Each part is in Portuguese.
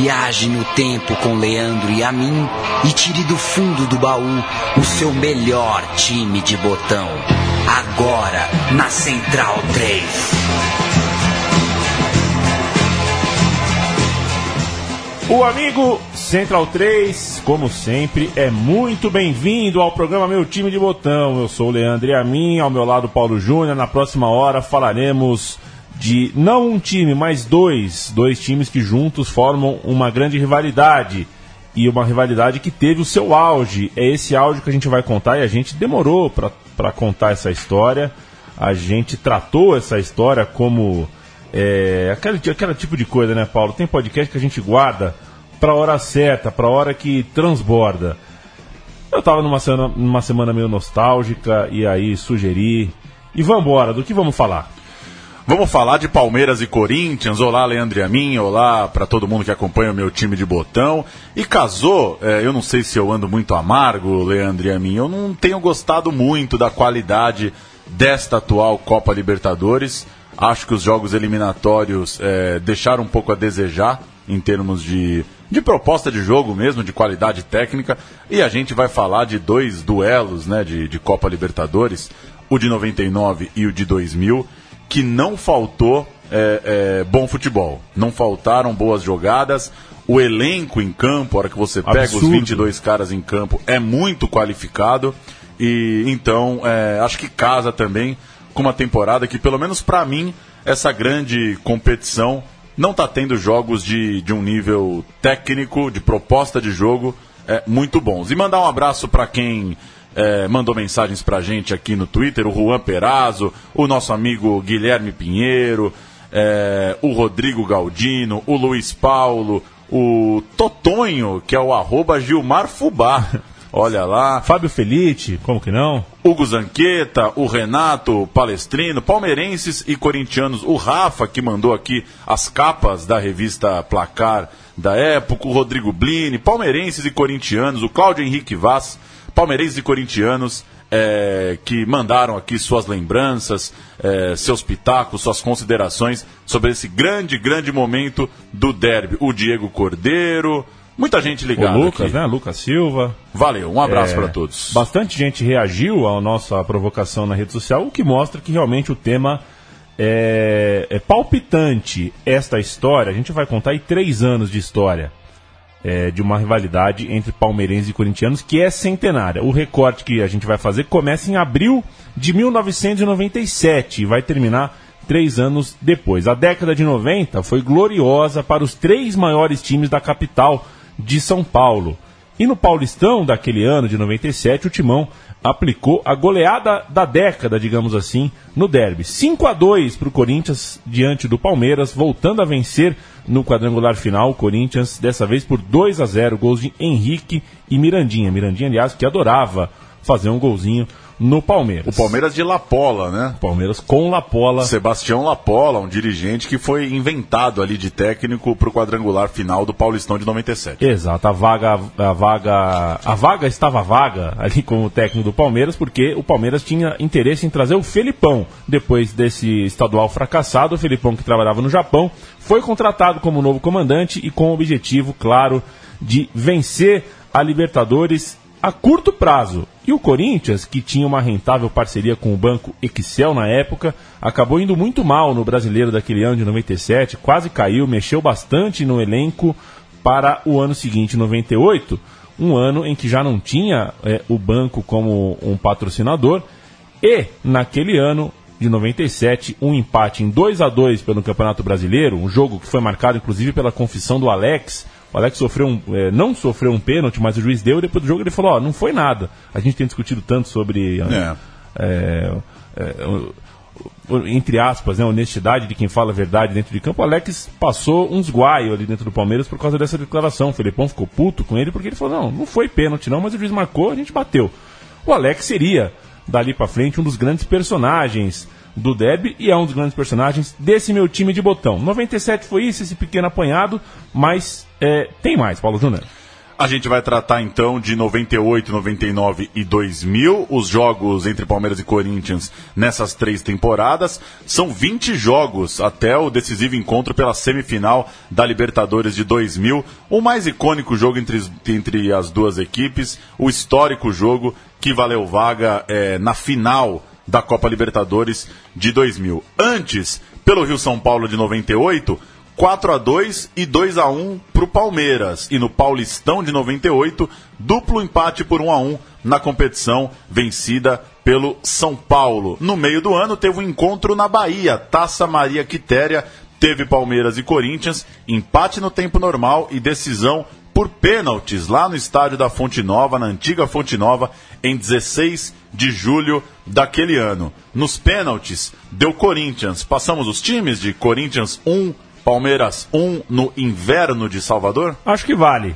Viaje no tempo com Leandro e a mim e tire do fundo do baú o seu melhor time de botão. Agora na Central 3. O amigo Central 3, como sempre, é muito bem-vindo ao programa Meu Time de Botão. Eu sou o Leandro e a mim, ao meu lado Paulo Júnior. Na próxima hora falaremos de não um time, mas dois, dois times que juntos formam uma grande rivalidade e uma rivalidade que teve o seu auge. É esse auge que a gente vai contar e a gente demorou para contar essa história. A gente tratou essa história como é, aquele tipo de coisa, né, Paulo? Tem podcast que a gente guarda para hora certa, para hora que transborda. Eu estava numa semana, numa semana meio nostálgica e aí sugeri. E vambora, do que vamos falar? Vamos falar de Palmeiras e Corinthians. Olá, Leandro a mim. Olá para todo mundo que acompanha o meu time de botão. E casou, é, eu não sei se eu ando muito amargo, Leandro a mim. Eu não tenho gostado muito da qualidade desta atual Copa Libertadores. Acho que os jogos eliminatórios é, deixaram um pouco a desejar em termos de, de proposta de jogo mesmo, de qualidade técnica. E a gente vai falar de dois duelos né, de, de Copa Libertadores, o de 99 e o de 2000 que não faltou é, é, bom futebol. Não faltaram boas jogadas. O elenco em campo, a hora que você pega Absurdo. os 22 caras em campo, é muito qualificado. E então, é, acho que casa também com uma temporada que, pelo menos para mim, essa grande competição não está tendo jogos de, de um nível técnico, de proposta de jogo é, muito bons. E mandar um abraço para quem é, mandou mensagens pra gente aqui no Twitter, o Juan Perazzo, o nosso amigo Guilherme Pinheiro, é, o Rodrigo Galdino, o Luiz Paulo, o Totonho, que é o arroba Gilmar Fubá. Olha lá. Fábio Felite, como que não? Hugo Zanqueta, o Renato Palestrino, palmeirenses e corintianos. O Rafa, que mandou aqui as capas da revista Placar da época. O Rodrigo Blini, palmeirenses e corintianos. O Cláudio Henrique Vaz palmeirenses e corintianos é, que mandaram aqui suas lembranças, é, seus pitacos, suas considerações sobre esse grande, grande momento do derby. O Diego Cordeiro, muita gente ligada. O Lucas, aqui. né? Lucas Silva. Valeu, um abraço é, para todos. Bastante gente reagiu à nossa provocação na rede social, o que mostra que realmente o tema é, é palpitante. Esta história, a gente vai contar aí três anos de história é, de uma rivalidade entre palmeirenses e corintianos que é centenária. O recorte que a gente vai fazer começa em abril de 1997 e vai terminar três anos depois. A década de 90 foi gloriosa para os três maiores times da capital de São Paulo. E no Paulistão daquele ano de 97, o Timão aplicou a goleada da década, digamos assim, no derby. 5 a 2 para o Corinthians diante do Palmeiras, voltando a vencer no quadrangular final. Corinthians, dessa vez por 2 a 0 gols de Henrique e Mirandinha. Mirandinha, aliás, que adorava fazer um golzinho no Palmeiras. O Palmeiras de Lapola, né? Palmeiras com Lapola. Sebastião Lapola, um dirigente que foi inventado ali de técnico para o quadrangular final do Paulistão de 97. Exato, a vaga, a vaga, a vaga estava vaga ali como técnico do Palmeiras porque o Palmeiras tinha interesse em trazer o Felipão depois desse estadual fracassado. O Felipão que trabalhava no Japão foi contratado como novo comandante e com o objetivo, claro, de vencer a Libertadores a curto prazo. E o Corinthians, que tinha uma rentável parceria com o banco Excel na época, acabou indo muito mal no brasileiro daquele ano de 97, quase caiu, mexeu bastante no elenco para o ano seguinte, 98, um ano em que já não tinha é, o banco como um patrocinador, e naquele ano de 97, um empate em 2 a 2 pelo Campeonato Brasileiro, um jogo que foi marcado inclusive pela confissão do Alex, o Alex sofreu um, é, não sofreu um pênalti, mas o juiz deu e depois do jogo ele falou: Ó, não foi nada. A gente tem discutido tanto sobre. É. É, é entre aspas, né, honestidade de quem fala a verdade dentro de campo, o Alex passou uns guaios ali dentro do Palmeiras por causa dessa declaração. O Felipão ficou puto com ele porque ele falou: não, não foi pênalti não, mas o juiz marcou, a gente bateu. O Alex seria, dali para frente, um dos grandes personagens do derby e é um dos grandes personagens desse meu time de botão. 97 foi isso, esse pequeno apanhado, mas é, tem mais, Paulo Júnior. A gente vai tratar então de 98, 99 e 2000, os jogos entre Palmeiras e Corinthians nessas três temporadas. São 20 jogos até o decisivo encontro pela semifinal da Libertadores de 2000, o mais icônico jogo entre, entre as duas equipes, o histórico jogo que valeu vaga é, na final da Copa Libertadores de 2000. Antes, pelo Rio São Paulo de 98, 4 a 2 e 2 a 1 para o Palmeiras. E no Paulistão de 98, duplo empate por 1 a 1 na competição vencida pelo São Paulo. No meio do ano teve um encontro na Bahia, Taça Maria Quitéria, teve Palmeiras e Corinthians, empate no tempo normal e decisão por pênaltis lá no estádio da Fonte Nova, na antiga Fonte Nova, em 16 de julho daquele ano. Nos pênaltis, deu Corinthians. Passamos os times de Corinthians 1, Palmeiras 1 no inverno de Salvador? Acho que vale.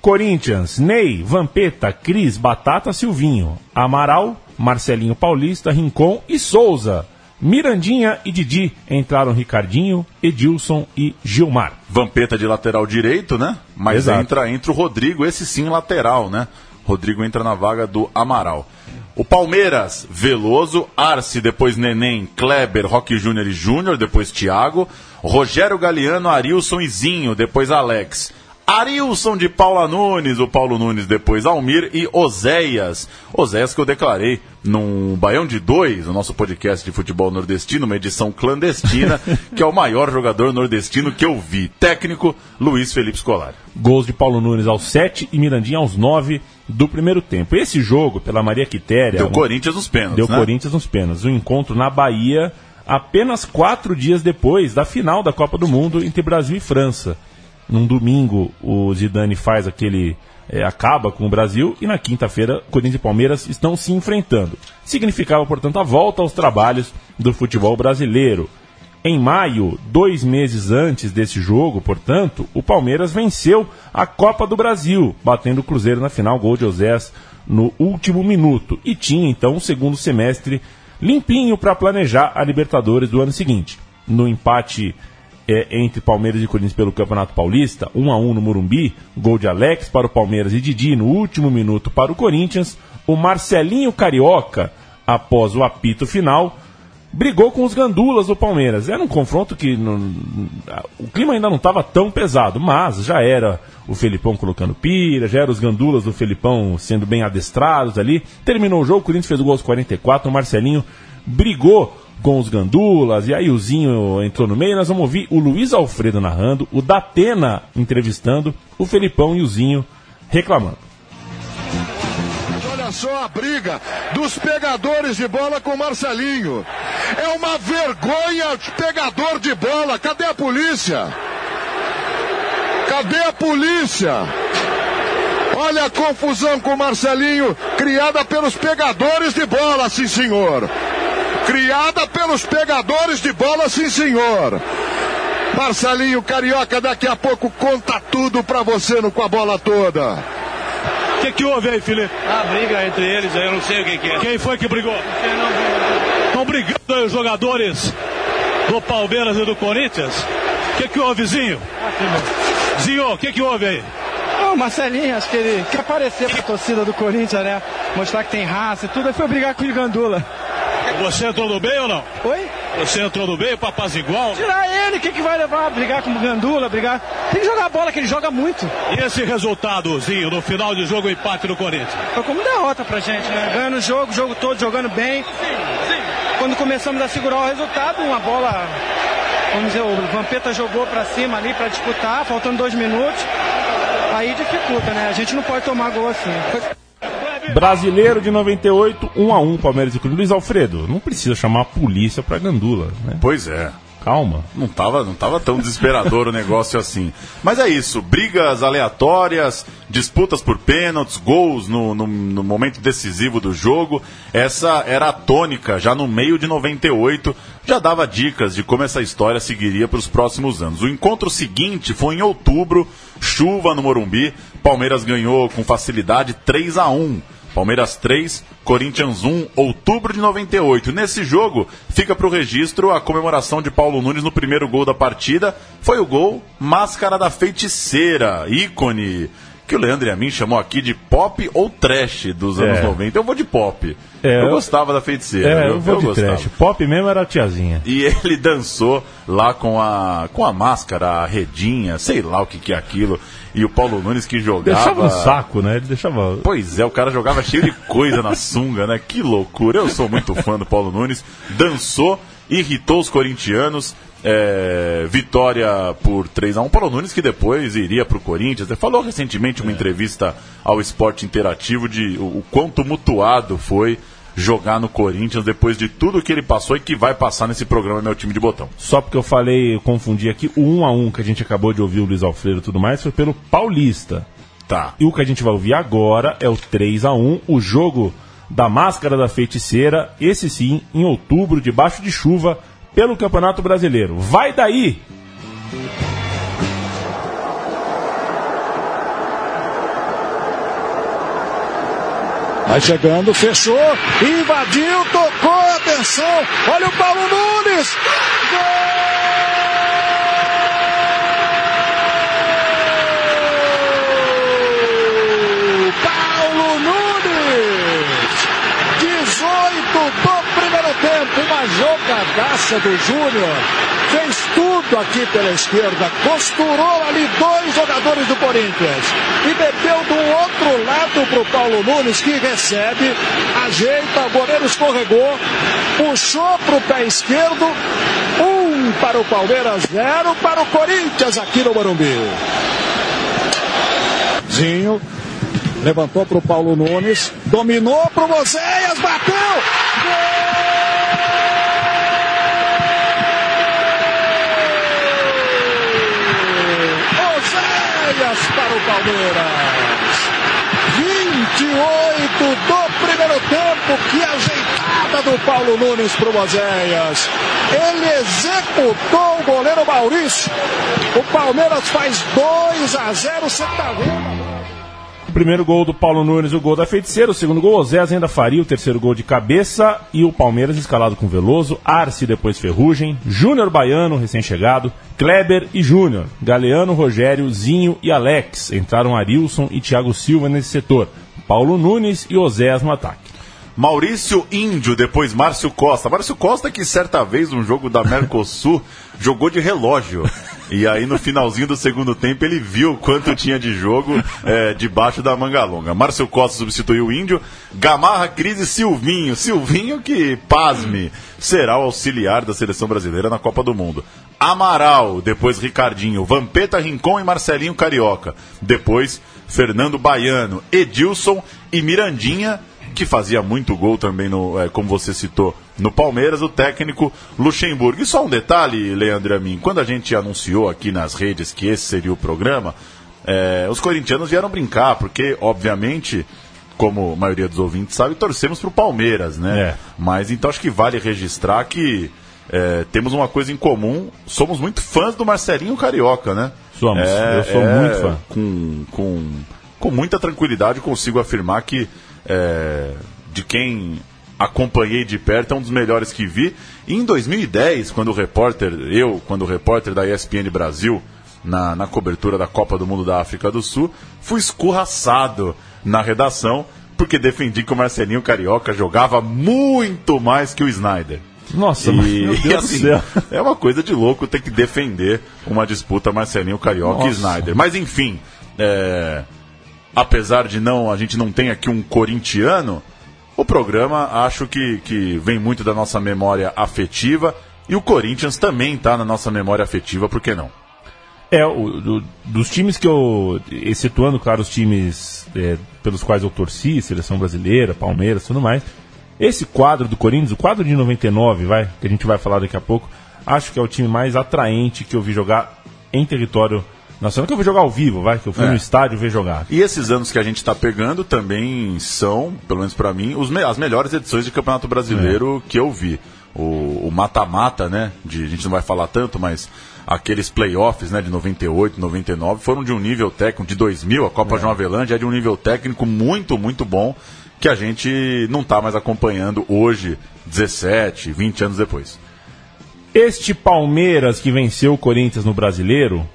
Corinthians, Ney, Vampeta, Cris, Batata, Silvinho, Amaral, Marcelinho Paulista, Rincon e Souza. Mirandinha e Didi entraram Ricardinho, Edilson e Gilmar. Vampeta de lateral direito, né? Mas Exato. entra, entra o Rodrigo, esse sim lateral, né? Rodrigo entra na vaga do Amaral. O Palmeiras, Veloso, Arce, depois Neném, Kleber, Roque Júnior e Júnior, depois Thiago, Rogério Galeano, Arilson e Zinho, depois Alex. Arilson de Paula Nunes, o Paulo Nunes depois Almir e Oséias. Oséias que eu declarei num Baião de Dois, o nosso podcast de futebol nordestino, uma edição clandestina, que é o maior jogador nordestino que eu vi. Técnico, Luiz Felipe Scolari. Gols de Paulo Nunes aos 7 e Mirandinha aos 9 do primeiro tempo. Esse jogo, pela Maria Quitéria... Deu um... Corinthians nos pênaltis, Deu né? Corinthians nos pênaltis. Um encontro na Bahia apenas quatro dias depois da final da Copa do Mundo entre Brasil e França num domingo o Zidane faz aquele. É, acaba com o Brasil e na quinta-feira Corinthians e Palmeiras estão se enfrentando. Significava, portanto, a volta aos trabalhos do futebol brasileiro. Em maio, dois meses antes desse jogo, portanto, o Palmeiras venceu a Copa do Brasil, batendo o Cruzeiro na final, gol de Osés no último minuto. E tinha então um segundo semestre limpinho para planejar a Libertadores do ano seguinte. No empate é, entre Palmeiras e Corinthians pelo Campeonato Paulista, 1 a 1 no Morumbi, gol de Alex para o Palmeiras e Didi no último minuto para o Corinthians, o Marcelinho Carioca, após o apito final, brigou com os gandulas do Palmeiras. Era um confronto que não, o clima ainda não estava tão pesado, mas já era o Felipão colocando pira, já eram os gandulas do Felipão sendo bem adestrados ali. Terminou o jogo, o Corinthians fez o gol aos 44, o Marcelinho brigou com os gandulas, e aí o Zinho entrou no meio. Nós vamos ouvir o Luiz Alfredo narrando, o Datena entrevistando, o Felipão e o Zinho reclamando. Só a briga dos pegadores de bola com o Marcelinho. É uma vergonha pegador de bola. Cadê a polícia? Cadê a polícia? Olha a confusão com o Marcelinho, criada pelos pegadores de bola, sim senhor. Criada pelos pegadores de bola, sim senhor. Marcelinho Carioca daqui a pouco conta tudo pra você no, com a bola toda. O que, que houve aí, Felipe? A briga entre eles, eu não sei o que, que é. Quem foi que brigou? Estão brigando aí os jogadores do Palmeiras e do Corinthians? O que, que houve, Zinho? Zinho, o que, que houve aí? O Marcelinho, acho que ele quer aparecer pra torcida do Corinthians, né? Mostrar que tem raça e tudo. Aí foi brigar com o Gandula. Você entrou no bem ou não? Oi? Você entrou no bem pra paz igual? Tirar ele, quem que vai levar? Brigar com o Gandula, brigar. Tem que jogar a bola, que ele joga muito. E esse resultadozinho no final de jogo, o empate no Corinthians? Foi como derrota pra gente, né? Ganhando o jogo, o jogo todo, jogando bem. Quando começamos a segurar o resultado, uma bola. Vamos dizer, o Vampeta jogou pra cima ali pra disputar, faltando dois minutos. Aí dificulta, né? A gente não pode tomar gol assim. Brasileiro de 98, 1 a 1 Palmeiras e Corinthians. Luiz Alfredo, não precisa chamar a polícia pra gandula, né? Pois é. Calma. Não tava, não tava tão desesperador o negócio assim. Mas é isso, brigas aleatórias, disputas por pênaltis, gols no, no, no, momento decisivo do jogo. Essa era a tônica, já no meio de 98, já dava dicas de como essa história seguiria para os próximos anos. O encontro seguinte foi em outubro, chuva no Morumbi, Palmeiras ganhou com facilidade 3 a 1 Palmeiras 3, Corinthians 1, outubro de 98. Nesse jogo, fica para o registro a comemoração de Paulo Nunes no primeiro gol da partida. Foi o gol Máscara da Feiticeira, ícone que o Leandro e a mim chamou aqui de pop ou trash dos anos É. 90. Eu vou de pop. É, eu, eu- gostava da feiticeira. É, eu vou de gostava. trash. Pop mesmo era a tiazinha. E ele dançou lá com a, com a máscara, a redinha, sei lá o que, que é aquilo. E o Paulo Nunes que jogava. Deixava um saco, né? Ele deixava. Pois é, o cara jogava cheio de coisa na sunga, né? Que loucura. Eu sou muito fã do Paulo Nunes. Dançou, irritou os corintianos. é, vitória por 3 a 1 Paulo Nunes que depois iria para o Corinthians. Ele falou recentemente em uma entrevista ao Esporte Interativo de o, o quão tumultuado foi jogar no Corinthians depois de tudo que ele passou e que vai passar nesse programa Meu Time de Botão. Só porque eu falei, eu confundi aqui, o 1 a 1 que a gente acabou de ouvir o Luiz Alfredo e tudo mais foi pelo Paulista. Tá. E o que a gente vai ouvir agora é o 3 a 1 o jogo da Máscara da Feiticeira, esse sim, em outubro, debaixo de chuva, pelo Campeonato Brasileiro. Vai daí! Vai chegando, fechou, invadiu, tocou, atenção, olha o Paulo Nunes! Gol! Paulo Nunes! 18 do primeiro tempo, uma jogadaça do Júnior. Fez aqui pela esquerda, costurou ali dois jogadores do Corinthians e meteu do outro lado para o Paulo Nunes que recebe, ajeita, o goleiro escorregou, puxou para o pé esquerdo, um para o Palmeiras, zero para o Corinthians aqui no Morumbi. Zinho levantou para o Paulo Nunes, dominou para o Moisés, bateu! Oséias para o Palmeiras. 28 do primeiro tempo. Que ajeitada do Paulo Nunes para o Oséias. Ele executou o goleiro Maurício. O Palmeiras faz 2 a 0 Santa O primeiro gol do Paulo Nunes, o gol da feiticeira. O segundo gol, Osés ainda faria. O terceiro gol de cabeça. E o Palmeiras escalado com Veloso, Arce depois Ferrugem, Júnior Baiano, recém-chegado, Kleber e Júnior, Galeano, Rogério, Zinho e Alex. Entraram Arilson e Thiago Silva nesse setor. Paulo Nunes e Osés no ataque. Maurício Índio, depois Márcio Costa. Márcio Costa que certa vez um jogo da Mercosul jogou de relógio. E aí no finalzinho do segundo tempo ele viu quanto tinha de jogo é, debaixo da manga longa. Márcio Costa substituiu o Índio. Gamarra, Cris e Silvinho. Silvinho que, pasme, será o auxiliar da seleção brasileira na Copa do Mundo. Amaral, depois Ricardinho, Vampeta, Rincon e Marcelinho Carioca. Depois Fernando Baiano, Edilson e Mirandinha que fazia muito gol também, no, é, como você citou, no Palmeiras, o técnico Luxemburgo. E só um detalhe, Leandro a mim, quando a gente anunciou aqui nas redes que esse seria o programa, é, os corintianos vieram brincar, porque, obviamente, como a maioria dos ouvintes sabe, torcemos para o Palmeiras, né? É. Mas então acho que vale registrar que é, temos uma coisa em comum, somos muito fãs do Marcelinho Carioca, né? Somos, eu sou muito fã. Com, com, com muita tranquilidade consigo afirmar que é, de quem acompanhei de perto, é um dos melhores que vi. E em 2010, quando o repórter, eu, quando o repórter da ESPN Brasil, na, na cobertura da Copa do Mundo da África do Sul, fui escorraçado na redação, porque defendi que o Marcelinho Carioca jogava muito mais que o Snyder. Nossa, E, meu Deus e do assim, céu. é uma coisa de louco ter que defender uma disputa Marcelinho Carioca e Nossa. Snyder. Mas enfim, é, apesar de não a gente não tem aqui um corintiano, o programa acho que, que vem muito da nossa memória afetiva e o Corinthians também está na nossa memória afetiva, por que não? É, o, do- dos times que eu. Excetuando, claro, os times é, pelos quais eu torci, seleção brasileira, Palmeiras tudo mais. Esse quadro do Corinthians, o quadro de 99, vai, que a gente vai falar daqui a pouco, acho que é o time mais atraente que eu vi jogar em território nacional, que eu vi jogar ao vivo, vai, que eu fui É. no estádio ver jogar. E esses anos que a gente está pegando também são, pelo menos para mim, os me- as melhores edições de Campeonato Brasileiro É. que eu vi. O mata-mata, né? De, a gente não vai falar tanto, mas aqueles playoffs né, de 98, 99 foram de um nível técnico, de 2000, a Copa João Avelange é de um nível técnico muito, muito bom, que a gente não está mais acompanhando hoje, 17, 20 anos depois. Este Palmeiras que venceu o Corinthians no Brasileiro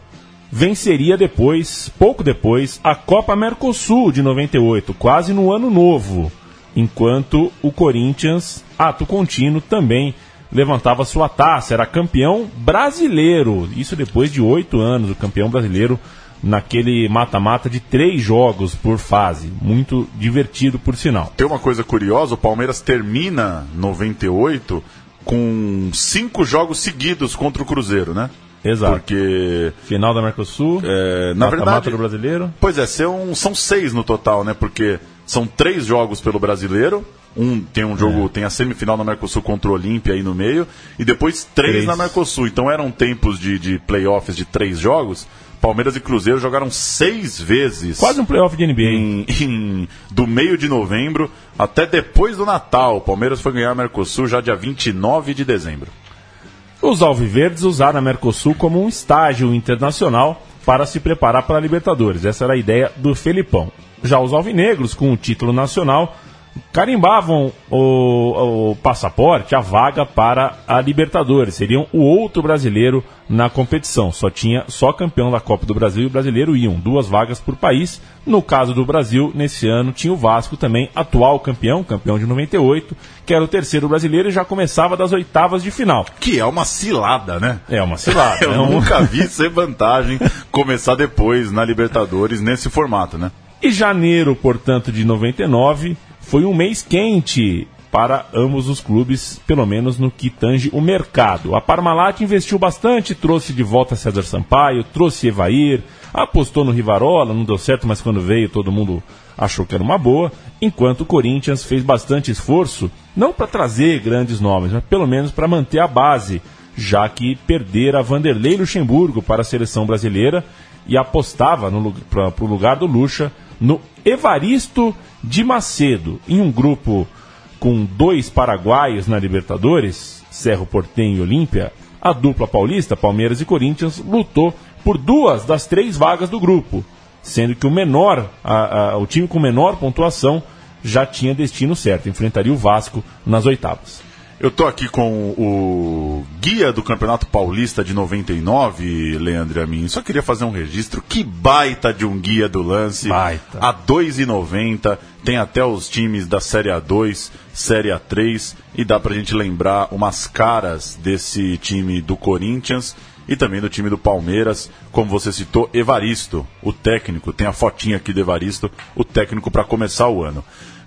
venceria depois, pouco depois, a Copa Mercosul de 98, quase no ano novo, enquanto o Corinthians, ato contínuo, também levantava sua taça, era campeão brasileiro, isso depois de oito anos, o campeão brasileiro naquele mata-mata de três jogos por fase. Muito divertido, por sinal. Tem uma coisa curiosa: o Palmeiras termina 98 com cinco jogos seguidos contra o Cruzeiro, né? Exato. Porque. Final da Mercosul, É, na mata-mata verdade, do brasileiro. Pois é, são, são seis no total, né? Porque são três jogos pelo brasileiro. Um tem um jogo, tem a semifinal na Mercosul contra o Olímpia aí no meio, e depois três, Três. na Mercosul. Então eram tempos de, de playoffs de três jogos. Palmeiras e Cruzeiro jogaram seis vezes. Quase um playoff de NBA. em, em- do meio de novembro até depois do Natal. O Palmeiras foi ganhar a Mercosul já dia 29 de dezembro. Os alviverdes usaram a Mercosul como um estágio internacional para se preparar para a Libertadores. Essa era a ideia do Felipão. Já os alvinegros, com o título nacional, carimbavam o, o passaporte, a vaga para a Libertadores. Seriam o outro brasileiro na competição. Só tinha só campeão da Copa do Brasil e o brasileiro iam, duas vagas por país. No caso do Brasil, nesse ano tinha o Vasco também, atual campeão, campeão de 98, que era o terceiro brasileiro e já começava das oitavas de final. Que é uma cilada, né? É uma cilada. Eu é um- nunca vi ser vantagem começar depois na Libertadores nesse formato, né? E janeiro, portanto, de 99 foi um mês quente para ambos os clubes, pelo menos no que tange o mercado. A Parmalat investiu bastante, trouxe de volta César Sampaio, trouxe Evair, apostou no Rivarola, não deu certo, mas quando veio todo mundo achou que era uma boa, enquanto o Corinthians fez bastante esforço, não para trazer grandes nomes, mas pelo menos para manter a base, já que perdera Vanderlei Luxemburgo para a seleção brasileira e apostava para o lugar do Lucha no Evaristo de Macedo, em um grupo com dois paraguaios na Libertadores, Cerro Portenho e Olímpia, a dupla paulista, Palmeiras e Corinthians, lutou por duas das três vagas do grupo, sendo que o menor, a- a- o time com menor pontuação já tinha destino certo, enfrentaria o Vasco nas oitavas. Eu tô aqui com o guia do Campeonato Paulista de 99, Leandro Amin. Só queria fazer um registro. Que baita de um guia do lance. Baita. A 2,90. Tem até os times da Série A2, Série A3. E dá pra gente lembrar umas caras desse time do Corinthians e também do time do Palmeiras. Como você citou, Evaristo, o técnico. Tem a fotinha aqui do Evaristo, o técnico para começar o ano.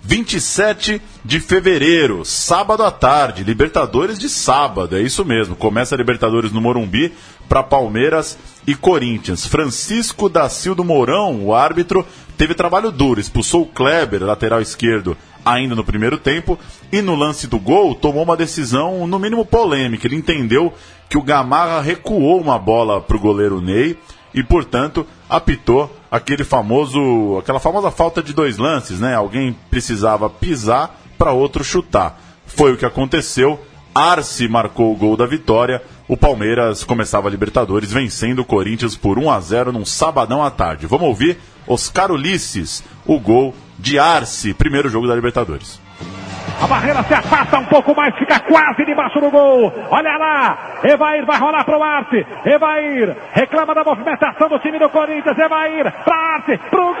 27 de fevereiro, sábado à tarde, Libertadores de sábado, é isso mesmo. Começa a Libertadores no Morumbi para Palmeiras e Corinthians. Francisco da Silva Mourão, o árbitro, teve trabalho duro, expulsou o Kleber, lateral esquerdo, ainda no primeiro tempo, e no lance do gol tomou uma decisão, no mínimo polêmica. Ele entendeu que o Gamarra recuou uma bola para o goleiro Ney e, portanto, apitou aquele famoso, aquela famosa falta de dois lances, né? Alguém precisava pisar para outro chutar. Foi o que aconteceu. Arce marcou o gol da vitória. O Palmeiras começava a Libertadores vencendo o Corinthians por 1 a 0 num sabadão à tarde. Vamos ouvir Oscar Ulisses, o gol de Arce, primeiro jogo da Libertadores. A barreira se afasta um pouco mais, fica quase debaixo do gol. Olha lá, Evair vai rolar pro Arte. Evair reclama da movimentação do time do Corinthians. Evair pra Arte, pro gol!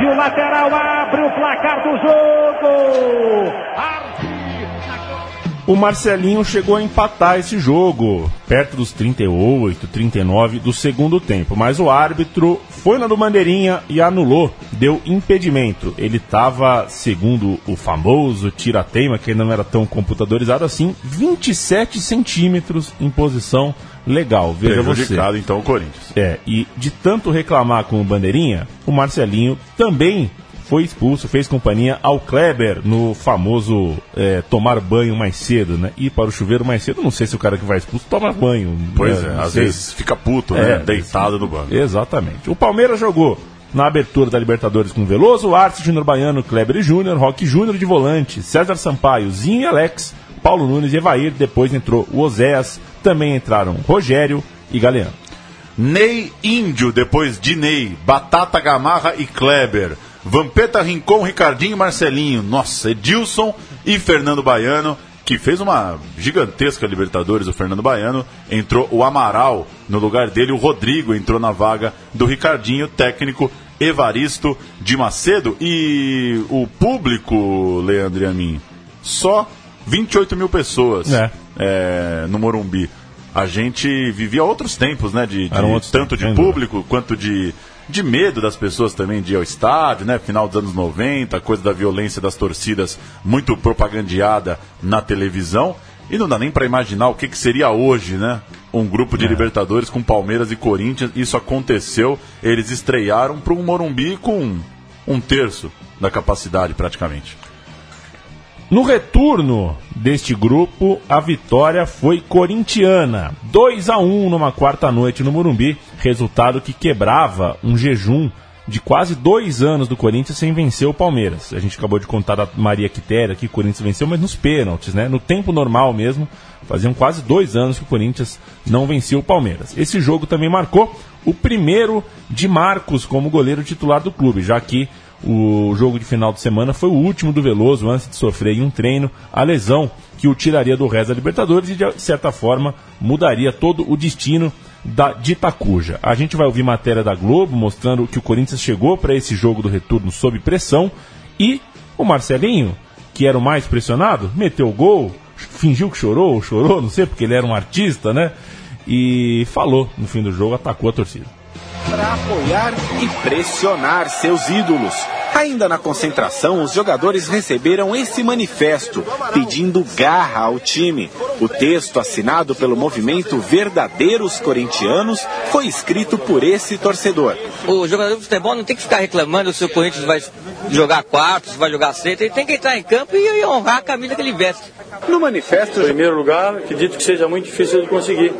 Arce, o lateral abre o placar do jogo! O Marcelinho chegou a empatar esse jogo, perto dos 38, 39 do segundo tempo, mas o árbitro foi na do Bandeirinha e anulou, deu impedimento. Ele estava, segundo o famoso tira-teima, que ainda não era tão computadorizado assim, 27 centímetros em posição legal. Veja você. Prejudicado, então, o Corinthians. É, e de tanto reclamar com o Bandeirinha, o Marcelinho também foi expulso, fez companhia ao Kleber no famoso é, tomar banho mais cedo, né? Ir para o chuveiro mais cedo. Não sei se o cara que vai expulso toma banho. Pois né? é, às sei. vezes fica puto, né? É, Deitado no banco. Exatamente. O Palmeiras jogou na abertura da Libertadores com Veloso, Arce, Júnior Baiano, Kleber e Júnior, Roque Júnior de volante, César Sampaio, Zinho e Alex, Paulo Nunes e Evair. Depois entrou o Oséas. Também entraram Rogério e Galeano. Ney Índio, depois de Ney, Batata Gamarra e Kleber. Vampeta Rincon, Ricardinho e Marcelinho. Nossa, Edilson e Fernando Baiano, que fez uma gigantesca Libertadores, o Fernando Baiano. Entrou o Amaral no lugar dele, o Rodrigo entrou na vaga do Ricardinho, técnico Evaristo de Macedo. E o público, Leandro e a mim, só 28 mil pessoas É. é, no Morumbi. A gente vivia outros tempos, né? De, de tanto de público quanto de, de medo das pessoas também de ir ao estádio, né? Final dos anos 90, coisa da violência das torcidas muito propagandeada na televisão. E não dá nem para imaginar o que, que seria hoje, né? Um grupo É. de Libertadores com Palmeiras e Corinthians. Isso aconteceu. Eles estrearam para um Morumbi com um terço da capacidade, praticamente. No retorno deste grupo, a vitória foi corintiana. 2 a 1 numa quarta noite no Morumbi, resultado que quebrava um jejum de quase dois anos do Corinthians sem vencer o Palmeiras. A gente acabou de contar da Maria Quitéria que o Corinthians venceu, mas nos pênaltis, né? No tempo normal mesmo, faziam quase dois anos que o Corinthians não vencia o Palmeiras. Esse jogo também marcou o primeiro de Marcos como goleiro titular do clube, já que o jogo de final de semana foi o último do Veloso antes de sofrer em um treino a lesão que o tiraria do resto da Libertadores e, de certa forma, mudaria todo o destino da, de Itacuja. A gente vai ouvir matéria da Globo mostrando que o Corinthians chegou para esse jogo do retorno sob pressão e o Marcelinho, que era o mais pressionado, meteu o gol, fingiu que chorou, chorou, não sei, porque ele era um artista, né? E falou no fim do jogo, atacou a torcida. Para apoiar e pressionar seus ídolos. Ainda na concentração, os jogadores receberam esse manifesto pedindo garra ao time. O texto, assinado pelo movimento Verdadeiros Corintianos, foi escrito por esse torcedor. O jogador de futebol não tem que ficar reclamando se o Corinthians vai jogar quarto, se vai jogar sexta. Ele tem que entrar em campo e honrar a camisa que ele veste. No manifesto, em primeiro lugar, acredito que seja muito difícil de conseguir.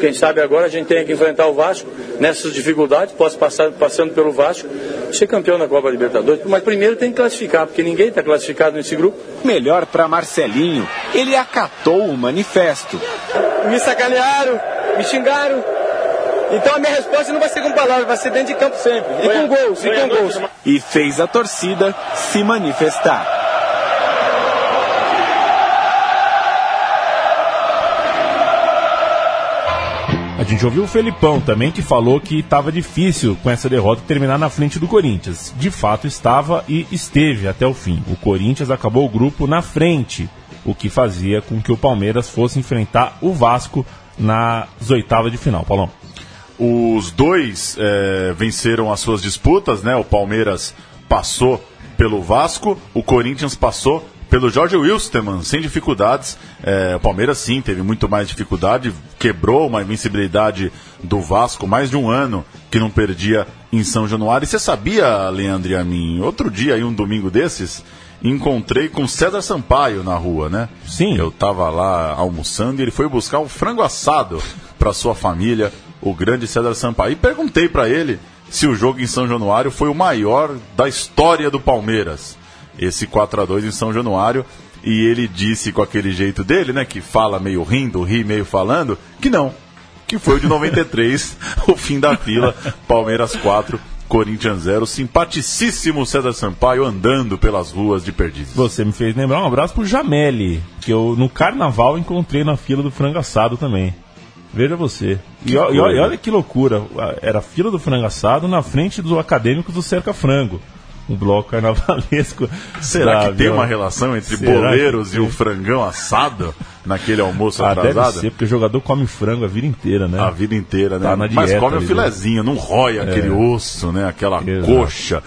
Quem sabe agora a gente tem que enfrentar o Vasco nessas dificuldades, posso passar passando pelo Vasco, ser campeão da Copa Libertadores. Mas primeiro tem que classificar, porque ninguém está classificado nesse grupo. Melhor para Marcelinho, ele acatou o manifesto. Me sacanearam, me xingaram. Então a minha resposta não vai ser com palavras, vai ser dentro de campo sempre. E com gols, e com gols. E fez a torcida se manifestar. Gente ouviu o Felipão também, que falou que estava difícil com essa derrota terminar na frente do Corinthians. De fato estava e esteve até o fim. O Corinthians acabou o grupo na frente, o que fazia com que o Palmeiras fosse enfrentar o Vasco nas oitavas de final. Paulão. Os dois eh, venceram as suas disputas, né? O Palmeiras passou pelo Vasco, o Corinthians passou pelo Jorge Wilstermann, sem dificuldades. Eh, o Palmeiras, sim, teve muito mais dificuldade, quebrou uma invencibilidade do Vasco, mais de um ano que não perdia em São Januário. E você sabia, Leandro e a mim, outro dia, aí, um domingo desses, encontrei com César Sampaio na rua, né? Sim. Eu tava lá almoçando e ele foi buscar um frango assado para sua família, o grande César Sampaio. E perguntei para ele se o jogo em São Januário foi o maior da história do Palmeiras. Esse 4 a 2 em São Januário. E ele disse com aquele jeito dele, né, que fala meio rindo, ri meio falando, que não, que foi o de 93, o fim da fila, Palmeiras 4, Corinthians 0, simpaticíssimo César Sampaio andando pelas ruas de Perdizes. Você me fez lembrar um abraço pro Jameli, que eu no carnaval encontrei na fila do frango assado também. Veja você. E, e olha que loucura. Era a fila do frango assado na frente dos acadêmicos do Cerca Frango. Um bloco carnavalesco. Será que tem uma relação entre Será boleiros e o frangão assado naquele almoço Ah, deve atrasado? ser, porque o jogador come frango a vida inteira, né? A vida inteira, né? Tá na Mas dieta come o ali, filezinho, não rói aquele É. osso, né? Aquela Exato. coxa.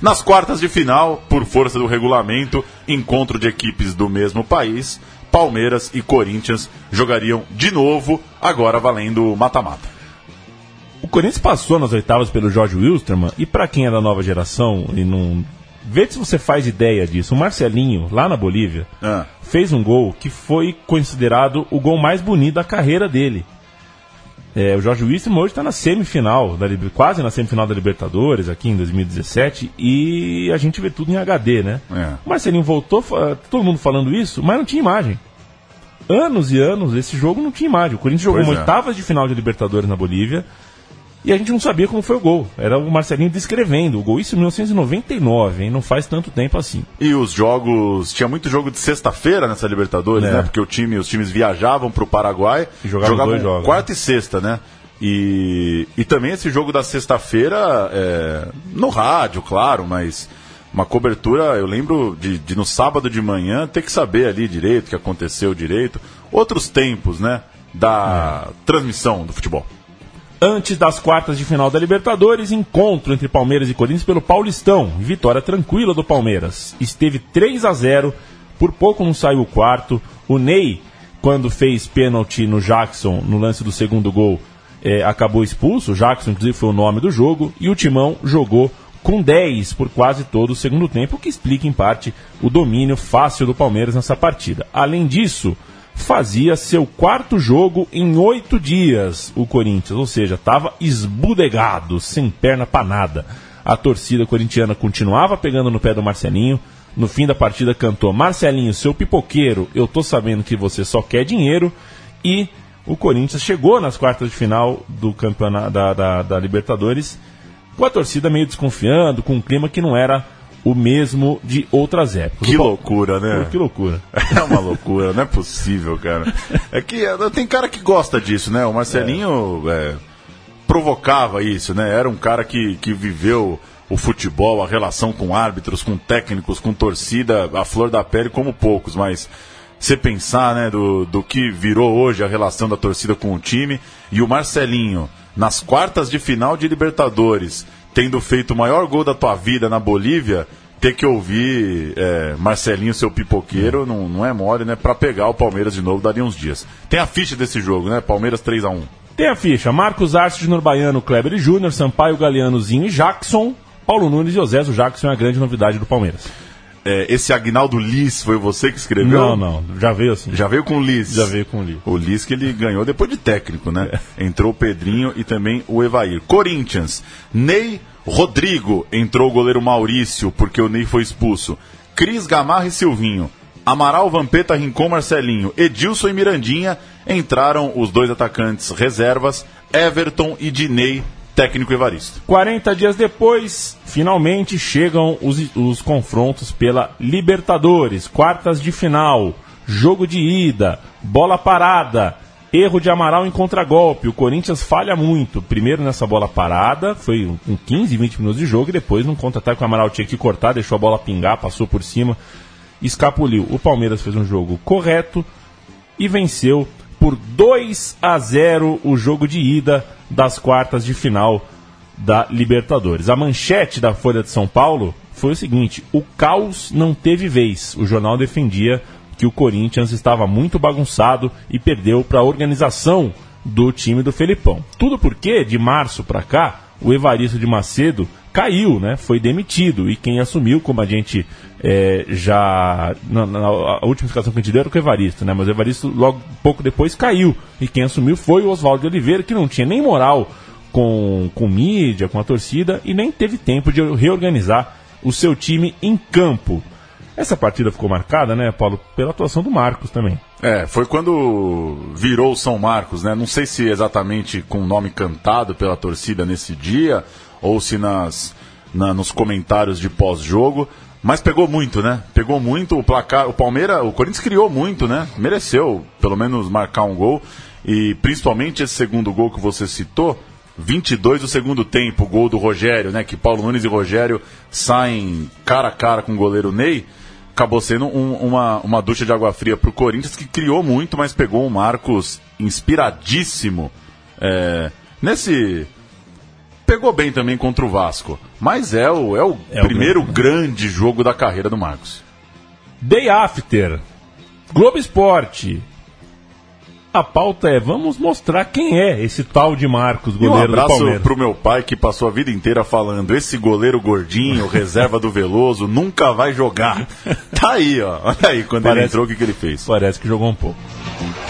Nas quartas de final, por força do regulamento, encontro de equipes do mesmo país, Palmeiras e Corinthians jogariam de novo, agora valendo mata-mata. Corinthians passou nas oitavas pelo Jorge Wilstermann, e pra quem é da nova geração e não vê se você faz ideia disso. O Marcelinho, lá na Bolívia, Ah. fez um gol que foi considerado o gol mais bonito da carreira dele. É, o Jorge Wilson hoje está na semifinal, da, quase na semifinal da Libertadores, aqui em 2017, e a gente vê tudo em HD, né? É. O Marcelinho voltou, todo mundo falando isso, mas não tinha imagem. Anos e anos, esse jogo não tinha imagem. O Corinthians jogou é. oitavas de final de Libertadores na Bolívia, e a gente não sabia como foi o gol. Era o Marcelinho descrevendo o gol. Isso em 1999, hein? Não faz tanto tempo assim. E os jogos. Tinha muito jogo de sexta-feira nessa Libertadores, É. né? Porque o time, os times viajavam pro Paraguai E jogavam dois jogos, quarta e sexta, né? E, e também esse jogo da sexta-feira é, no rádio, claro, mas uma cobertura, eu lembro de, de no sábado de manhã ter que saber ali direito o que aconteceu direito. Outros tempos, né? Da transmissão do futebol. Antes das quartas de final da Libertadores, encontro entre Palmeiras e Corinthians pelo Paulistão. Vitória tranquila do Palmeiras. Esteve 3 a 0 por pouco não saiu o quarto. O Ney, quando fez pênalti no Jackson, no lance do segundo gol, eh, acabou expulso. O Jackson, inclusive, foi o nome do jogo. E o Timão jogou com 10 por quase todo o segundo tempo, o que explica, em parte, o domínio fácil do Palmeiras nessa partida. Além disso, fazia seu quarto jogo em oito dias, o Corinthians, ou seja, estava esbudegado, sem perna para nada. A torcida corintiana continuava pegando no pé do Marcelinho. No fim da partida cantou: Marcelinho, seu pipoqueiro, eu tô sabendo que você só quer dinheiro. E o Corinthians chegou nas quartas de final do campeonato da, da, da Libertadores com a torcida meio desconfiando, com um clima que não era o mesmo de outras épocas. Que loucura, né? Que loucura. É uma loucura, não é possível, cara. É que eh, tem cara que gosta disso, né? O Marcelinho é, provocava isso, né? Era um cara que, que viveu o futebol, a relação com árbitros, com técnicos, com torcida, a flor da pele como poucos, mas você pensar, né, do, do que virou hoje a relação da torcida com o time e o Marcelinho nas quartas de final de Libertadores, tendo feito o maior gol da tua vida na Bolívia, ter que ouvir é, Marcelinho, seu pipoqueiro, não, não é mole, né? Pra pegar o Palmeiras de novo, daria uns dias. Tem a ficha desse jogo, né? Palmeiras 3 a 1 Tem a ficha: Marcos Arce, Júnior Baiano, Kleber e Júnior, Sampaio, Galeanozinho e Jackson. Paulo Nunes e Osés, o Jackson é a grande novidade do Palmeiras. É, esse Agnaldo Liz foi você que escreveu? Não, não, já veio assim. Já veio com o Liz. Já veio com o Liz. O Liz que ele ganhou depois de técnico, né? Entrou o Pedrinho e também o Evair. Corinthians, Ney Rodrigo, entrou o goleiro Maurício, porque o Ney foi expulso. Cris Gamarra e Silvinho. Amaral, Vampeta, Rincon, Marcelinho, Edilson e Mirandinha entraram os dois atacantes reservas, Everton e Dinei, técnico Evaristo. 40 dias depois, finalmente chegam os, os confrontos pela Libertadores, quartas de final, jogo de ida, bola parada, erro de Amaral em contragolpe. O Corinthians falha muito. Primeiro nessa bola parada, foi com 15, 20 minutos de jogo, e depois num contra-ataque que o Amaral tinha que cortar, deixou a bola pingar, passou por cima, escapuliu. O Palmeiras fez um jogo correto e venceu por 2 a 0 o jogo de ida das quartas de final da Libertadores. A manchete da Folha de São Paulo foi o seguinte: o caos não teve vez. O jornal defendia que o Corinthians estava muito bagunçado e perdeu para a organização do time do Felipão. Tudo porque de março para cá o Evaristo de Macedo caiu, né? Foi demitido e quem assumiu, como a gente é, já na, na- a última explicação que a gente deu era o Evaristo, né? Mas o Evaristo logo pouco depois caiu e quem assumiu foi o Oswaldo de Oliveira que não tinha nem moral com, com mídia, com a torcida e nem teve tempo de reorganizar o seu time em campo. Essa partida ficou marcada, né, Paulo, pela atuação do Marcos também. É, foi quando virou o São Marcos, né? Não sei se exatamente com o nome cantado pela torcida nesse dia, ou se nas, na- nos comentários de pós-jogo, mas pegou muito, né? Pegou muito o placar. O Palmeiras, o Corinthians criou muito, né? Mereceu pelo menos marcar um gol. E principalmente esse segundo gol que você citou, 22 do segundo tempo, gol do Rogério, né? Que Paulo Nunes e Rogério saem cara a cara com o goleiro Ney acabou sendo um- uma, uma ducha de água fria para o Corinthians, que criou muito, mas pegou um Marcos inspiradíssimo é, nesse. Pegou bem também contra o Vasco. Mas é o, é o É o primeiro grande, grande jogo da carreira do Marcos. Day After, Globo Esporte. a pauta é: vamos mostrar quem é esse tal de Marcos, um goleiro do abraço Palmeiras. pro meu pai que passou a vida inteira falando: esse goleiro gordinho, reserva do Veloso, nunca vai jogar. Tá aí, ó. Olha aí, quando ele Parece- entrou, o que, que ele fez? Parece que jogou um pouco.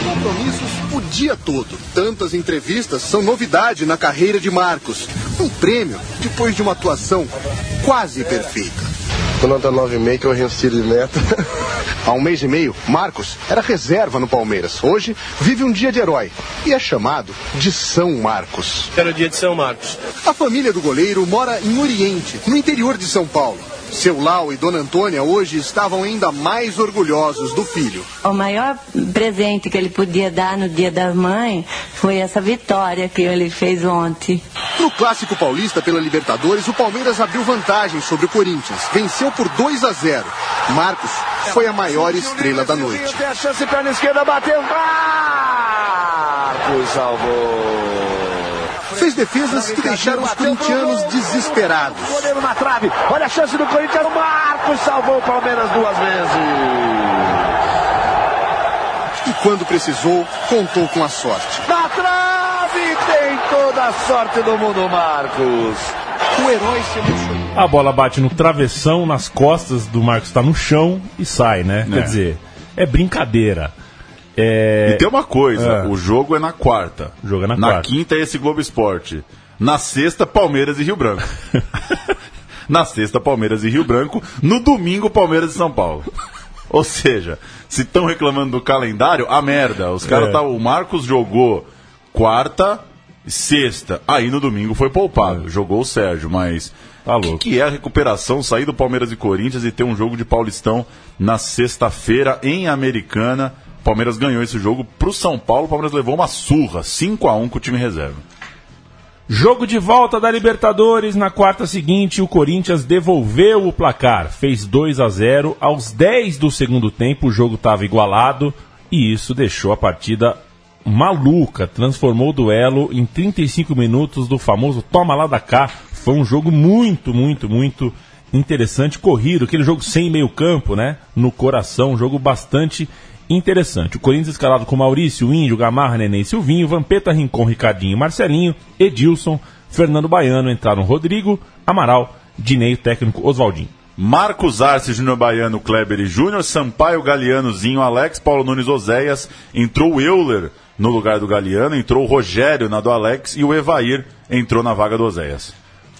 Compromissos o dia todo. Tantas entrevistas são novidade na carreira de Marcos. Um prêmio depois de uma atuação quase perfeita. Com nota 9,5 que eu um tiro de meta. Há um mês e meio, Marcos era reserva no Palmeiras. Hoje vive um dia de herói e é chamado de São Marcos. Era o dia de São Marcos. A família do goleiro mora em Oriente, no interior de São Paulo. Seu Lau e Dona Antônia hoje estavam ainda mais orgulhosos do filho. O maior presente que ele podia dar no Dia das Mães foi essa vitória que ele fez ontem. No Clássico Paulista pela Libertadores, o Palmeiras abriu vantagem sobre o Corinthians. Venceu por 2 a 0. Marcos foi a maior estrela da noite. Tem a chance, perna esquerda, bateu. Marcos salvou. Fez defesas que deixaram os corintianos desesperados. Goleiro na trave. Olha a chance do Corinthians. Marcos salvou o Palmeiras duas vezes. E quando precisou, contou com a sorte. Na trave tem toda a sorte do mundo, Marcos. O herói se emocionou. A bola bate no travessão, nas costas do Marcos, tá no chão e sai, né? É. Quer dizer, é brincadeira. É... E tem uma coisa: É. o jogo é na quarta. O jogo é na na quarta. quinta é esse Globo Esporte. Na sexta, Palmeiras e Rio Branco. na sexta, Palmeiras e Rio Branco. No domingo, Palmeiras e São Paulo. Ou seja, se estão reclamando do calendário, a merda. Os caras É. tá, o Marcos jogou quarta, sexta. Aí no domingo foi poupado. Jogou o Sérgio, mas Tá o que, que é a recuperação, sair do Palmeiras e Corinthians e ter um jogo de Paulistão na sexta-feira em Americana? Palmeiras ganhou esse jogo pro São Paulo. O Palmeiras levou uma surra, 5 a 1 com o time reserva. Jogo de volta da Libertadores. Na quarta seguinte, o Corinthians devolveu o placar. Fez 2 a 0 Aos 10 do segundo tempo, o jogo estava igualado. E isso deixou a partida maluca. Transformou o duelo em 35 minutos do famoso toma lá da cá. Foi um jogo muito, muito, muito interessante. Corrido, aquele jogo sem meio campo, né? No coração, um jogo bastante interessante. O Corinthians escalado com Maurício, Índio, Gamarra, Nenê e Silvinho, Vampeta, Rincon, Ricardinho, Marcelinho, Edilson, Fernando Baiano, entraram Rodrigo, Amaral, Dinei, técnico Oswaldinho. Marcos Arce, Júnior Baiano, Kleber e Júnior, Sampaio, Galeanozinho, Alex, Paulo Nunes, Oséias, entrou o Euler no lugar do Galeano, entrou o Rogério na do Alex e o Evair entrou na vaga do Oséias.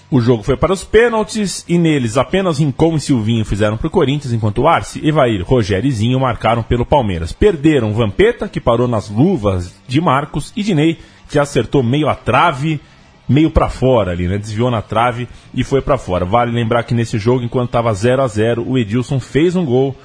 O jogo foi para os pênaltis e neles apenas Rincon e Silvinho fizeram para o Corinthians, enquanto Arce, Evair, Rogério e Zinho marcaram pelo Palmeiras. Perderam Vampeta, que parou nas luvas de Marcos, e Dinei, que acertou meio a trave, meio para fora ali, né? Desviou na trave e foi para fora. Vale lembrar que nesse jogo, enquanto estava 0 a 0 o Edilson fez um gol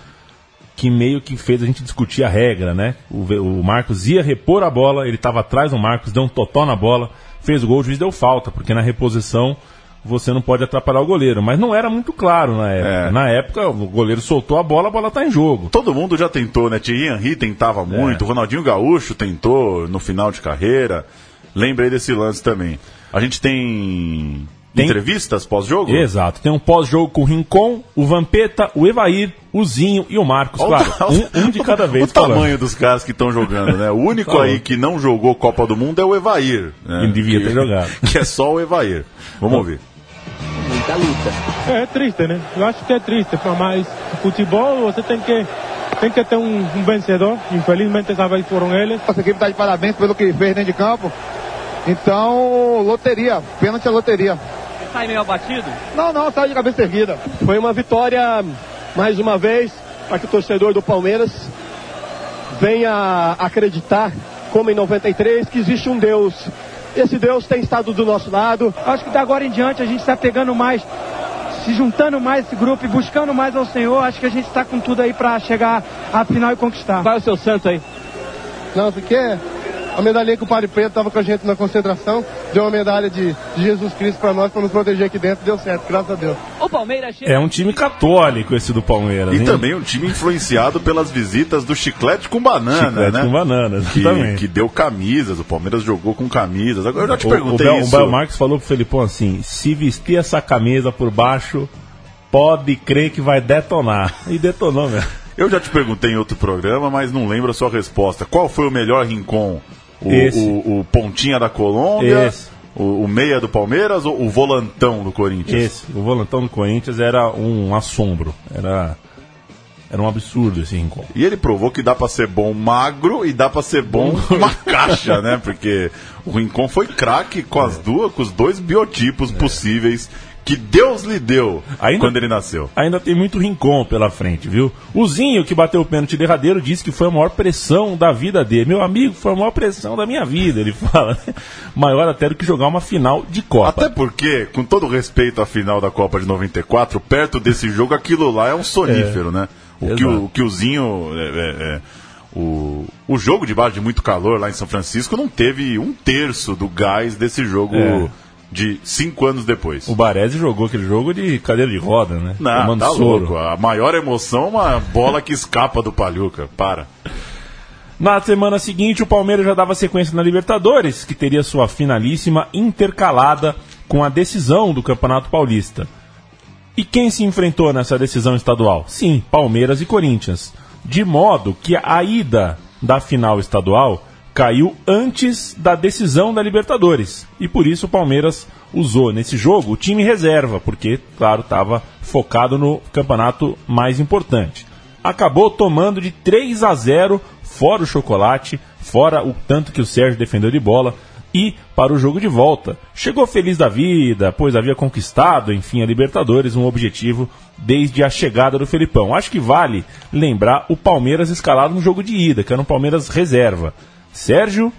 que meio que fez a gente discutir a regra, né? O, o Marcos ia repor a bola, ele estava atrás do Marcos, deu um totó na bola, fez o gol, o juiz deu falta, porque na reposição você não pode atrapalhar o goleiro. Mas não era muito claro na época. É. Na época, o goleiro soltou a bola, a bola tá em jogo. Todo mundo já tentou, né? Thierry Henry tentava muito, Ronaldinho Gaúcho tentou no final de carreira. Lembrei desse lance também. A gente tem, Tem. entrevistas pós-jogo? Exato. Tem um pós-jogo com o Rincon, o Vampeta, o Evair, o Zinho e o Marcos. Olha o Claro, ta- um, um de cada vez. O falando. tamanho dos caras que estão jogando, né? O único aí que não jogou Copa do Mundo é o Evair. Né? Ele devia que, ter jogado. Que é só o Evair. Vamos ouvir. Muita luta. É triste, né? Eu acho que é triste, mas futebol você tem que tem que ter um, um vencedor. Infelizmente essa vez foram eles. Nossa equipe está de parabéns pelo que fez dentro de campo. Então, loteria, pênalti é loteria. Sai meio abatido? Não, não, sai de cabeça erguida. Foi uma vitória, mais uma vez, para que o torcedor do Palmeiras venha acreditar, como em 93, que existe um Deus. Esse Deus tem estado do nosso lado. Acho que da agora em diante a gente está pegando mais, se juntando mais esse grupo e buscando mais ao Senhor. Acho que a gente está com tudo aí para chegar à final e conquistar. Qual é o seu santo aí? Não, porque a medalhinha que o Padre Preto estava com a gente na concentração, deu uma medalha de, de Jesus Cristo para nós, para nos proteger aqui dentro, deu certo, graças a Deus. O Palmeiras chega. É um time católico esse do Palmeiras. E hein? também um time influenciado pelas visitas do Chiclete com Banana, Chiclete né? com banana, que, exatamente. que deu camisas, o Palmeiras jogou com camisas. Agora eu já te O- o, perguntei Bel, isso. o Bel Marques falou pro Felipão assim: se vestir essa camisa por baixo, pode crer que vai detonar. E detonou mesmo. Eu já te perguntei em outro programa, mas não lembro a sua resposta. Qual foi o melhor rincon? O, o- o Pontinha da Colômbia? Esse. O, o Meia do Palmeiras ou o Volantão do Corinthians? Esse, o volantão do Corinthians era um assombro. Era, era um absurdo esse rincon. E ele provou que dá pra ser bom magro e dá pra ser bom uma caixa, né? Porque o Rincon foi craque com as duas, com os dois biotipos possíveis que Deus lhe deu Ainda- quando ele nasceu. Ainda tem muito rincon pela frente, viu? O Zinho, que bateu o pênalti derradeiro, disse que foi a maior pressão da vida dele. Meu amigo, foi a maior pressão da minha vida, ele fala. né? Maior até do que jogar uma final de Copa. Até porque, com todo respeito à final da Copa de 94, perto desse jogo, aquilo lá é um sonífero, né? O que, o, o que o Zinho. é, é, é, o, o jogo debaixo de muito calor lá em São Francisco não teve um terço do gás desse jogo É. de cinco anos depois. O Baresi jogou aquele jogo de cadeira de roda, né? Não, Tomando tá soro. louco. A maior emoção é uma bola que escapa do Palhuca. Para. Na semana seguinte, o Palmeiras já dava sequência na Libertadores, que teria sua finalíssima intercalada com a decisão do Campeonato Paulista. E quem se enfrentou nessa decisão estadual? Sim, Palmeiras e Corinthians. De modo que a ida da final estadual caiu antes da decisão da Libertadores. E por isso o Palmeiras usou nesse jogo o time reserva, porque, claro, estava focado no campeonato mais importante. Acabou tomando de 3 a 0, fora o chocolate, fora o tanto que o Sérgio defendeu de bola, e para o jogo de volta. Chegou feliz da vida, pois havia conquistado, enfim, a Libertadores, um objetivo desde a chegada do Felipão. Acho que vale lembrar o Palmeiras escalado no jogo de ida, que era um Palmeiras reserva. Sérgio,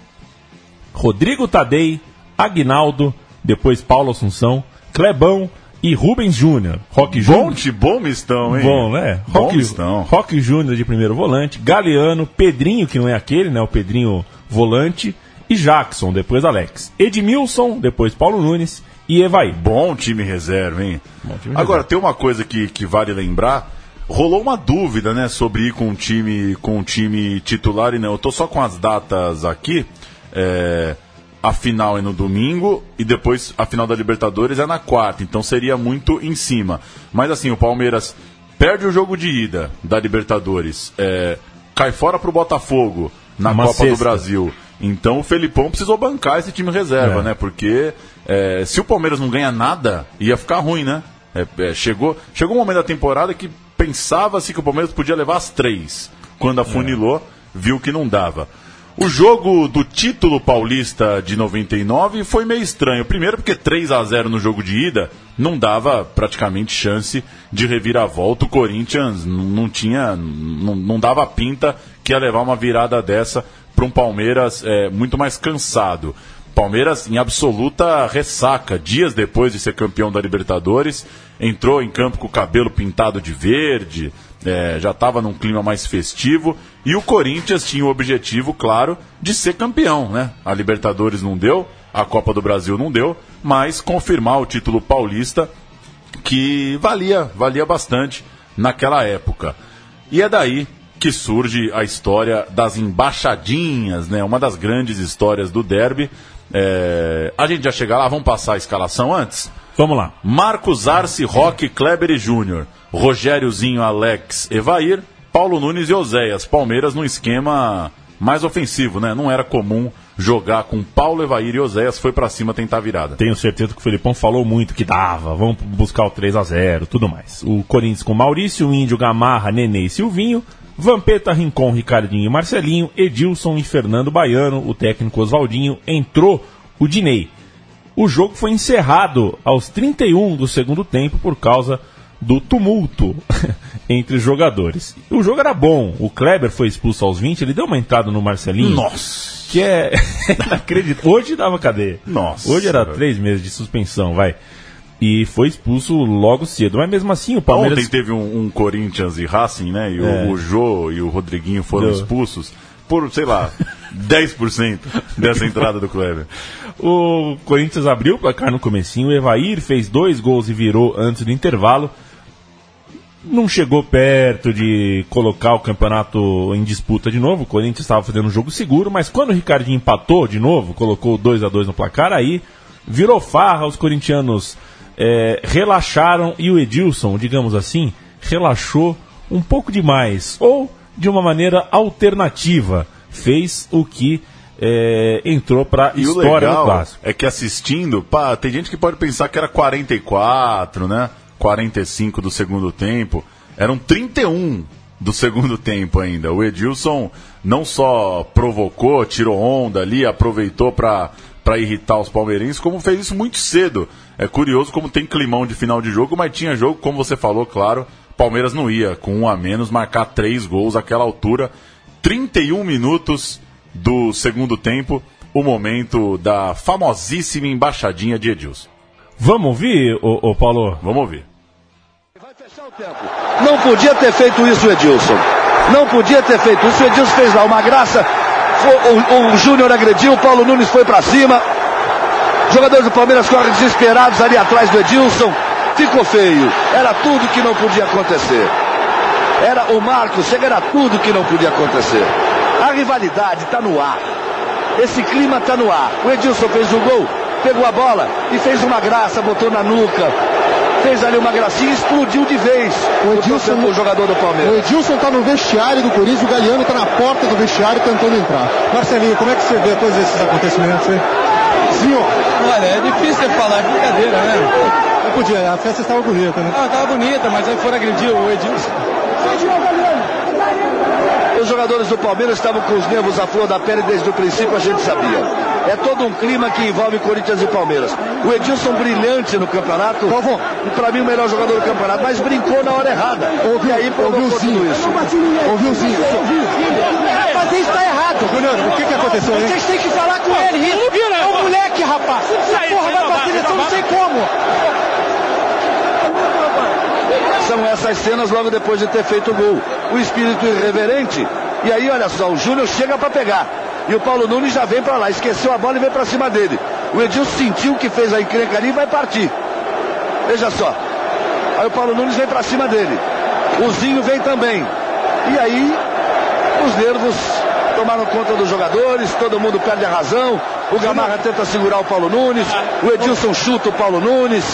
Rodrigo Tadei, Agnaldo, depois Paulo Assunção, Clebão e Rubens Júnior. Rock Bom, Júnior. de bom mistão, hein? Bom, né? Bom Rock, mistão. Rock Júnior de primeiro volante, Galeano, Pedrinho, que não é aquele, né? O Pedrinho volante, e Jackson, depois Alex. Edmilson, depois Paulo Nunes e Evaí. Bom time reserva, hein? time Agora, tem uma coisa que, que vale lembrar. Rolou uma dúvida, né, sobre ir com um time, com um time titular e não. Eu tô só com as datas aqui. É, a final é no domingo e depois a final da Libertadores é na quarta. Então seria muito em cima. Mas assim, o Palmeiras perde o jogo de ida da Libertadores. é, cai fora pro Botafogo na Uma Copa do sexta. Brasil. Então o Felipão precisou bancar esse time reserva, É. né? Porque é, se o Palmeiras não ganha nada, ia ficar ruim, né? É, é, chegou, chegou um momento da temporada que pensava-se que o Palmeiras podia levar as três. Quando afunilou, viu que não dava. O jogo do título paulista de 99 foi meio estranho. Primeiro porque 3 a 0 no jogo de ida não dava praticamente chance de reviravolta. O Corinthians não tinha, não, não dava pinta que ia levar uma virada dessa para um Palmeiras é, muito mais cansado. Palmeiras em absoluta ressaca, dias depois de ser campeão da Libertadores, entrou em campo com o cabelo pintado de verde, é, já estava num clima mais festivo, e o Corinthians tinha o objetivo, claro, de ser campeão. Né? A Libertadores não deu, a Copa do Brasil não deu, mas confirmar o título paulista que valia, valia bastante naquela época. E é daí que surge a história das embaixadinhas, né? Uma das grandes histórias do derby. É, A gente já chega lá, vamos passar a escalação antes? Vamos lá. Marcos Arce, Roque, Kleber e Júnior. Rogériozinho, Alex, Evair, Paulo Nunes e Oséias. Palmeiras num esquema mais ofensivo, né? Não era comum jogar com Paulo, Evair e Oséias. Foi pra cima tentar a virada. Tenho certeza que o Felipão falou muito que dava, vamos buscar o 3 a 0 tudo mais. O Corinthians com Maurício, Índio, Gamarra, Nenê e Silvinho, Vampeta, Rincon, Ricardinho e Marcelinho, Edilson e Fernando Baiano, o técnico Oswaldinho, entrou o Dinei. O jogo foi encerrado aos 31 do segundo tempo por causa do tumulto entre os jogadores. O jogo era bom, o Kleber foi expulso aos 20, ele deu uma entrada no Marcelinho. Nossa! Que é inacreditável. Hoje dava cadeia. Nossa. Hoje era três meses de suspensão, vai. E foi expulso logo cedo. Mas mesmo assim, o Palmeiras. Ontem teve um, um Corinthians e Racing, né? E o- É. o, Jô e o Rodriguinho foram Deu. expulsos por, sei lá, 10% dessa entrada do Kleber. O Corinthians abriu o placar no comecinho, o Evair fez dois gols e virou antes do intervalo. Não chegou perto de colocar o campeonato em disputa de novo. O Corinthians estava fazendo um jogo seguro, mas quando o Ricardinho empatou de novo, colocou 2 a 2 no placar, aí virou farra, os corintianos é, relaxaram e o Edilson, digamos assim, relaxou um pouco demais ou de uma maneira alternativa fez o que é, entrou para E o história do legal clássico. é que assistindo, pá, tem gente que pode pensar que era 44, né? 45 do segundo tempo. Eram 31 do segundo tempo ainda. O Edilson não só provocou, tirou onda ali, aproveitou para para irritar os palmeirenses, como fez isso muito cedo. É curioso como tem climão de final de jogo, mas tinha jogo, como você falou, claro, Palmeiras não ia, com um a menos, marcar três gols àquela altura. 31 minutos do segundo tempo, o momento da famosíssima embaixadinha de Edilson. Vamos ouvir, ô, ô Paulo? Vamos ouvir. Não podia ter feito isso o Edilson. Não podia ter feito isso. O Edilson fez lá uma graça. Foi- O, o Júnior agrediu, o Paulo Nunes foi pra cima. Jogadores do Palmeiras correm desesperados ali atrás do Edilson. Ficou feio. Era tudo que não podia acontecer. Era o Marcos, chega, era tudo que não podia acontecer. A rivalidade está no ar. Esse clima está no ar. O Edilson fez o gol, pegou a bola e fez uma graça, botou na nuca. Fez ali uma gracinha e explodiu de vez o, Edilson, o jogador do Palmeiras. O Edilson tá no vestiário do Corinthians, o Galeano tá na porta do vestiário tentando entrar. Marcelinho, como é que você vê todos esses acontecimentos aí? Senhor. Olha, é difícil você falar, é brincadeira, né? Não podia, a festa estava bonita, né? Ah, tava bonita, mas aí foram agredir o Edilson. Os jogadores do Palmeiras estavam com os nervos à flor da pele desde o princípio, a gente sabia. É todo um clima que envolve Corinthians e Palmeiras. O Edilson brilhante no campeonato, para mim o melhor jogador do campeonato, mas brincou na hora errada. e aí provocou tudo isso. Ouviu sim. Fazer isso tá errado. Júnior, o que que aconteceu aí? Vocês têm que falar com ele. Isso é um moleque, rapaz. Essa porra vai nesse, eu não sei como. São essas cenas logo depois de ter feito o gol. O espírito irreverente. E aí, olha só, o Júnior chega para pegar. E o Paulo Nunes já vem para lá. Esqueceu a bola e vem para cima dele. O Edilson sentiu que fez a encrenca ali e vai partir. Veja só. Aí o Paulo Nunes vem para cima dele. O Zinho vem também. E aí, os nervos tomaram conta dos jogadores, todo mundo perde a razão. O Gamarra tenta segurar o Paulo Nunes. O Edilson chuta o Paulo Nunes.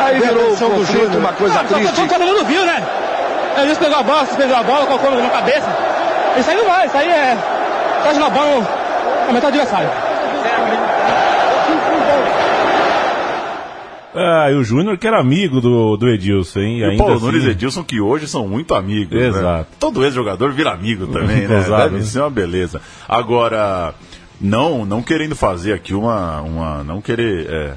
Aí virou o conflito, uma coisa triste. Todo mundo viu, né? Edilson pegou a bola, pegou a bola, colocou na cabeça. Isso aí não vai, isso aí é. Tá jogando a bola no metade do adversário. Ah, e o Júnior que era amigo do, do Edilson, hein? E o Ainda Paulo assim- Nunes e Edilson, que hoje são muito amigos. né? Exato. Todo ex-jogador vira amigo também, né? Exato, Deve né? ser uma beleza. Agora, não, não querendo fazer aqui uma. uma não querer é,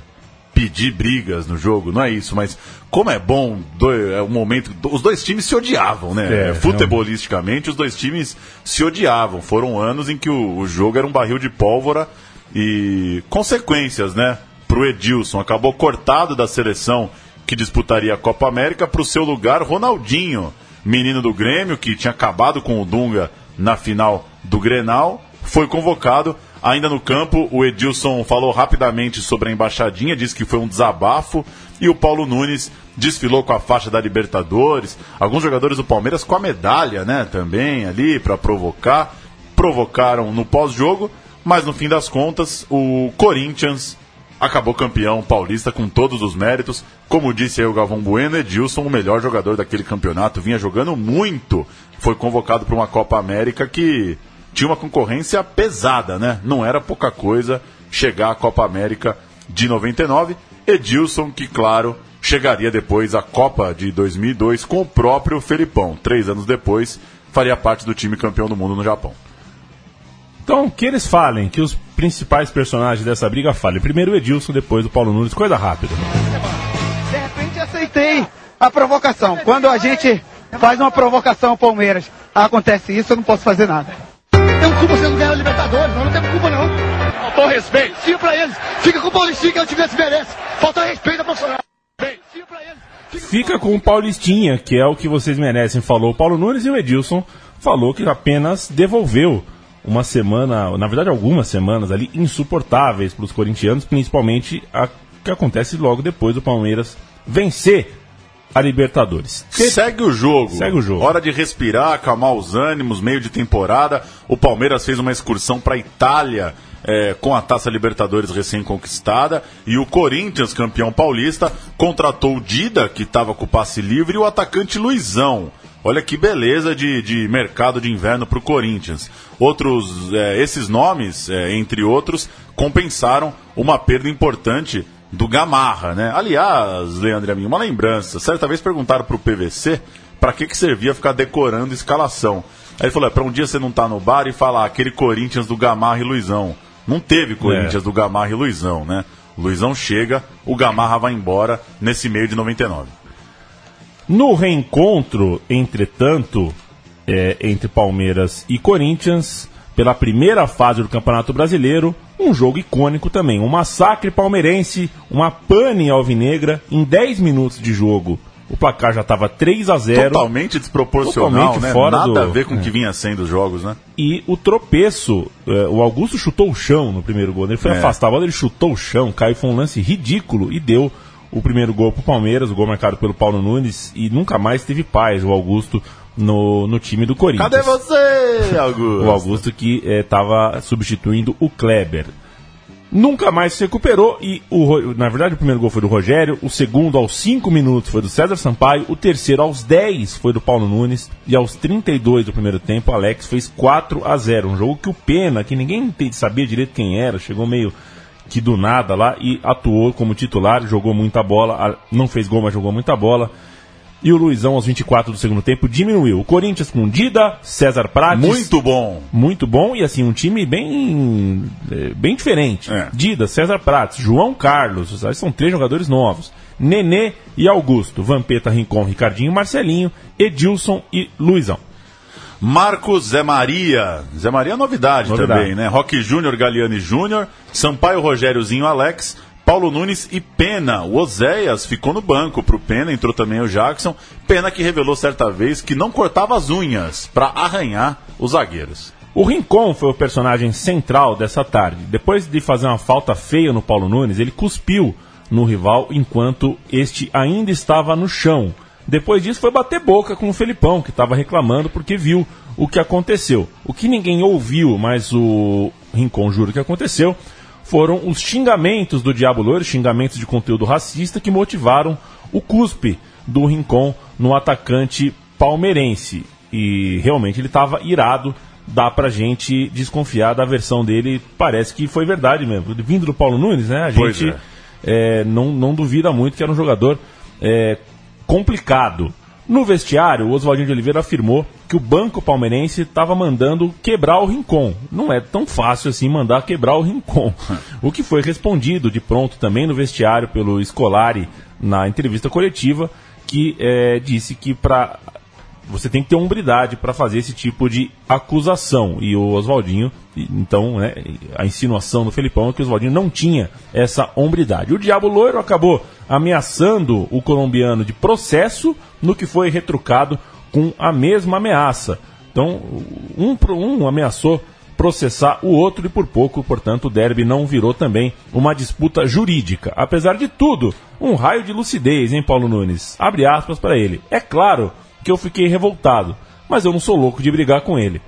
pedir brigas no jogo, não é isso, mas como é bom do, é um momento. Os dois times se odiavam, né? É, Futebolisticamente, os dois times se odiavam. Foram anos em que o, o jogo era um barril de pólvora e consequências, né? Pro Edilson. Acabou cortado da seleção que disputaria a Copa América para o seu lugar, Ronaldinho, menino do Grêmio, que tinha acabado com o Dunga na final do Grenal, foi convocado. Ainda no campo, o Edilson falou rapidamente sobre a embaixadinha, disse que foi um desabafo, e o Paulo Nunes desfilou com a faixa da Libertadores. Alguns jogadores do Palmeiras com a medalha, né, também ali para provocar. Provocaram no pós-jogo, mas no fim das contas, o Corinthians acabou campeão paulista com todos os méritos. Como disse aí o Galvão Bueno, Edilson, o melhor jogador daquele campeonato, vinha jogando muito. Foi convocado para uma Copa América que tinha uma concorrência pesada, né? Não era pouca coisa chegar à Copa América de 99. Edilson, que claro, chegaria depois à Copa de 2002 com o próprio Felipão. Três anos depois, faria parte do time campeão do mundo no Japão. Então, que eles falem, que os principais personagens dessa briga falem. Primeiro o Edilson, depois o Paulo Nunes, coisa rápida. De repente aceitei a provocação. Quando a gente faz uma provocação ao Palmeiras, acontece isso, eu não posso fazer nada. Tem culpa você não ganhar a Libertadores, nós não temos culpa não. Faltou respeito. Sim pra eles. Fica com o Paulistinho que é o time que se merece. Falta respeito ao Bolsonaro. Fica com o Paulistinha, que é o que vocês merecem, falou o Paulo Nunes, e o Edilson falou que apenas devolveu uma semana, na verdade algumas semanas ali, insuportáveis para os corintianos, principalmente a que acontece logo depois do Palmeiras vencer a Libertadores. Segue o jogo. Segue o jogo. Hora de respirar, acalmar os ânimos, meio de temporada. O Palmeiras fez uma excursão para Itália é, com a Taça Libertadores recém-conquistada. E o Corinthians, campeão paulista, contratou o Dida, que estava com o passe livre, e o atacante Luizão. Olha que beleza de, de mercado de inverno para o Corinthians. Outros, é, esses nomes, é, entre outros, compensaram uma perda importante do Gamarra, né? Aliás, Leandro Amin, uma lembrança. Certa vez perguntaram para o PVC para que, que servia ficar decorando escalação. Aí ele falou: é para um dia você não tá no bar e falar aquele Corinthians do Gamarra e Luizão. Não teve Corinthians É. do Gamarra e Luizão, né? O Luizão chega, o Gamarra vai embora nesse meio de 99. No reencontro, entretanto, é, entre Palmeiras e Corinthians, pela primeira fase do Campeonato Brasileiro, um jogo icônico também. Um massacre palmeirense, uma pane alvinegra em 10 minutos de jogo. O placar já estava 3 a 0 Totalmente desproporcional, Totalmente né? fora Nada do- a ver com o é. que vinha sendo os jogos, né? E o tropeço, é, o Augusto chutou o chão no primeiro gol. Ele foi É. afastar a bola, ele chutou o chão, caiu, foi um lance ridículo e deu o primeiro gol pro Palmeiras, o gol marcado pelo Paulo Nunes, e nunca mais teve paz o Augusto no, no time do Corinthians. Cadê você, Augusto? O Augusto que estava substituindo o Kleber. Nunca mais se recuperou e, o, na verdade, o primeiro gol foi do Rogério, o segundo aos 5 minutos foi do César Sampaio, o terceiro aos 10 foi do Paulo Nunes e aos 32 do primeiro tempo, o Alex fez 4 a 0 Um jogo que o Pena, que ninguém sabia direito quem era, chegou meio que do nada lá e atuou como titular, jogou muita bola, não fez gol, mas jogou muita bola. E o Luizão, aos 24 do segundo tempo, diminuiu. O Corinthians com Dida, César Prates. Muito bom. Muito bom e assim, um time bem, eh, bem diferente. Dida, César Prates, João Carlos, são três jogadores novos. Nenê e Augusto, Vampeta, Rincon, Ricardinho, Marcelinho, Edilson e Luizão. Marcos Zé Maria. Zé Maria é novidade, Novidade. também, né? Roque Júnior, Galiani Júnior, Sampaio Rogériozinho Alex, Paulo Nunes e Pena. O Oséias ficou no banco pro Pena, entrou também o Jackson. Pena que revelou certa vez que não cortava as unhas para arranhar os zagueiros. O Rincon foi o personagem central dessa tarde. Depois de fazer uma falta feia no Paulo Nunes, ele cuspiu no rival enquanto este ainda estava no chão. Depois disso foi bater boca com o Felipão, que estava reclamando porque viu o que aconteceu. O que ninguém ouviu, mas o Rincon jura que aconteceu, foram os xingamentos do Diabo Loiro, xingamentos de conteúdo racista que motivaram o cuspe do Rincon no atacante palmeirense. E realmente ele estava irado, dá pra gente desconfiar da versão dele, parece que foi verdade mesmo. Vindo do Paulo Nunes, né? A Pois gente é, não, não duvida muito que era um jogador é, complicado. No vestiário, o Oswaldinho de Oliveira afirmou que o banco palmeirense estava mandando quebrar o Rincon. Não é tão fácil assim mandar quebrar o Rincon. o que foi respondido de pronto também no vestiário pelo Scolari na entrevista coletiva, que é, disse que para você tem que ter hombridade para fazer esse tipo de acusação. E o Oswaldinho, então, né, a insinuação do Felipão é que o Oswaldinho não tinha essa hombridade. O Diabo Loiro acabou ameaçando o colombiano de processo, no que foi retrucado com a mesma ameaça. Então, um, um ameaçou processar o outro e por pouco, portanto, o derby não virou também uma disputa jurídica. Apesar de tudo, um raio de lucidez, hein, Paulo Nunes? Abre aspas para ele. É claro que eu fiquei revoltado, mas eu não sou louco de brigar com ele.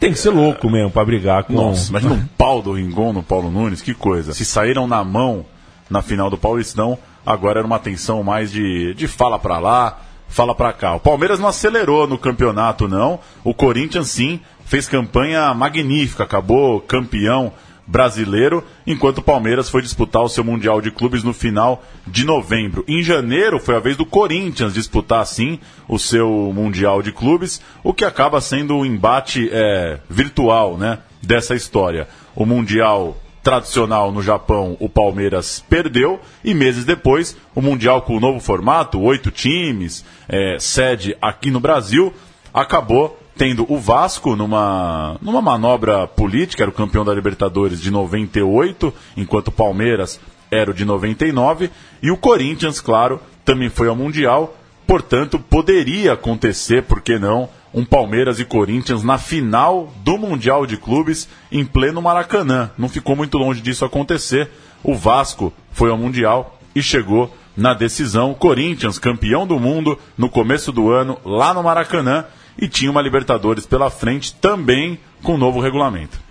Tem que ser louco mesmo para brigar com Nossa, imagina um pau do Rincon no Paulo Nunes, que coisa. Se saíram na mão na final do Paulistão, agora era uma tensão mais de, de fala pra lá, fala pra cá. O Palmeiras não acelerou no campeonato, não. O Corinthians, sim, fez campanha magnífica, acabou campeão brasileiro, enquanto o Palmeiras foi disputar o seu Mundial de Clubes no final de novembro. Em janeiro foi a vez do Corinthians disputar, sim, o seu Mundial de Clubes, o que acaba sendo o embate é, virtual né, dessa história. O Mundial tradicional no Japão, o Palmeiras perdeu, e meses depois, o Mundial com o novo formato, oito times, é, sede aqui no Brasil, acabou tendo o Vasco numa, numa manobra política, era o campeão da Libertadores de 98, enquanto o Palmeiras era o de 99, e o Corinthians, claro, também foi ao Mundial, portanto, poderia acontecer, por que não, um Palmeiras e Corinthians na final do Mundial de Clubes em pleno Maracanã. Não ficou muito longe disso acontecer. O Vasco foi ao Mundial e chegou na decisão. Corinthians, campeão do mundo no começo do ano, lá no Maracanã, e tinha uma Libertadores pela frente também com o novo regulamento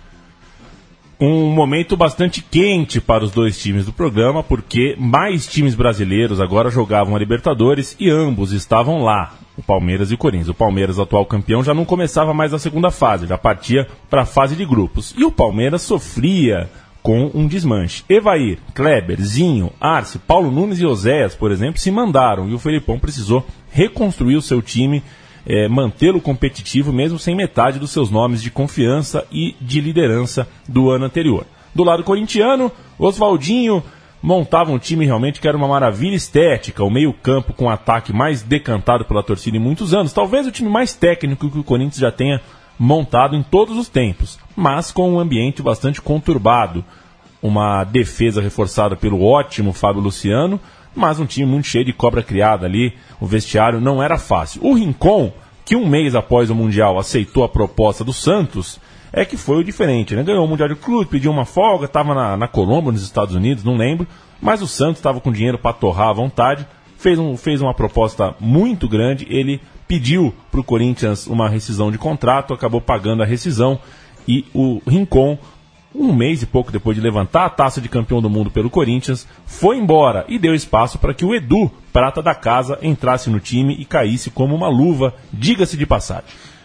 um momento bastante quente para os dois times do programa, porque mais times brasileiros agora jogavam a Libertadores e ambos estavam lá, o Palmeiras e o Corinthians. O Palmeiras, atual campeão, já não começava mais a segunda fase, já partia para a fase de grupos. E o Palmeiras sofria com um desmanche. Evair, Kleber, Zinho, Arce, Paulo Nunes e Oséias, por exemplo, se mandaram e o Felipão precisou reconstruir o seu time é, mantê-lo competitivo mesmo sem metade dos seus nomes de confiança e de liderança do ano anterior. Do lado corintiano, Oswaldinho montava um time realmente que era uma maravilha estética, o meio-campo com ataque mais decantado pela torcida em muitos anos, talvez o time mais técnico que o Corinthians já tenha montado em todos os tempos, mas com um ambiente bastante conturbado. Uma defesa reforçada pelo ótimo Fábio Luciano, mas um time muito cheio de cobra criada ali. O vestiário não era fácil. O Rincon, que um mês após o Mundial aceitou a proposta do Santos, é que foi o diferente. Né? Ganhou o Mundial de Clube, pediu uma folga, estava na, na Colômbia, nos Estados Unidos, não lembro. Mas o Santos estava com dinheiro para torrar à vontade. Fez, um, fez uma proposta muito grande. Ele pediu para o Corinthians uma rescisão de contrato, acabou pagando a rescisão. E o Rincon um mês e pouco depois de levantar a taça de campeão do mundo pelo Corinthians, foi embora e deu espaço para que o Edu, prata da casa, entrasse no time e caísse como uma luva, diga-se de passagem.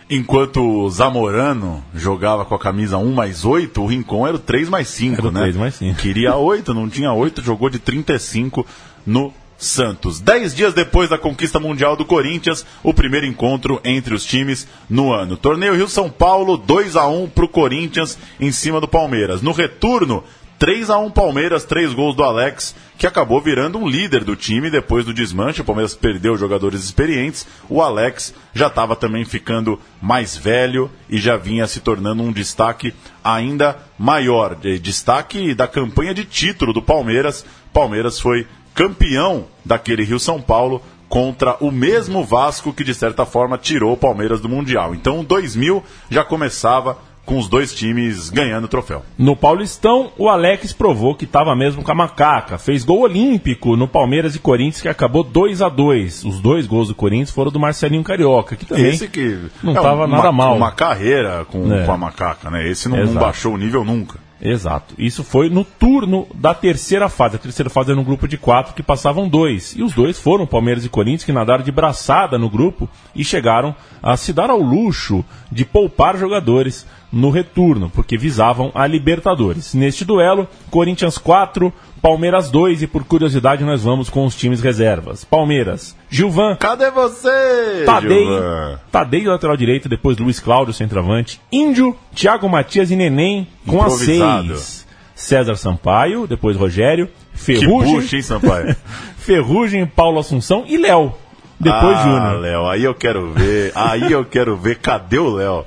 Enquanto o Zamorano jogava com a camisa 1 mais 8, o Rincon era o 3 mais 5, era né? 3 mais 5. Queria 8, não tinha 8, jogou de 35 no Santos. Dez dias depois da conquista mundial do Corinthians, o primeiro encontro entre os times no ano. Torneio Rio São Paulo, 2 a 1 para o Corinthians em cima do Palmeiras. No retorno, 3 a 1 Palmeiras, três gols do Alex, que acabou virando um líder do time depois do desmanche. O Palmeiras perdeu jogadores experientes. O Alex já estava também ficando mais velho e já vinha se tornando um destaque ainda maior. Destaque da campanha de título do Palmeiras. Palmeiras foi campeão daquele Rio São Paulo contra o mesmo Vasco que de certa forma tirou o Palmeiras do Mundial. Então 2000 já começava com os dois times ganhando o troféu. No Paulistão, o Alex provou que estava mesmo com a macaca. Fez gol olímpico no Palmeiras e Corinthians, que acabou 2 a 2 Os dois gols do Corinthians foram do Marcelinho Carioca, que também Esse que não estava é nada mal. Uma carreira com, é. com a macaca, né? Esse não, não baixou o nível nunca. Exato. Isso foi no turno da terceira fase. A terceira fase era um grupo de quatro que passavam dois. E os dois foram Palmeiras e Corinthians, que nadaram de braçada no grupo e chegaram a se dar ao luxo de poupar jogadores no retorno, porque visavam a Libertadores. Neste duelo, Corinthians 4, Palmeiras 2 e por curiosidade nós vamos com os times reservas. Palmeiras, Gilvan. Cadê você? Tadei, Gilvan? Tadei lateral direito, depois Luiz Cláudio centroavante, Índio, Thiago Matias e Neném com a 6. César Sampaio, depois Rogério, Ferrugem. Que puxa, hein, Sampaio? Ferrugem, Paulo Assunção e Léo. Depois ah, Júnior. Léo, aí eu quero ver. Aí eu quero ver. Cadê o Léo?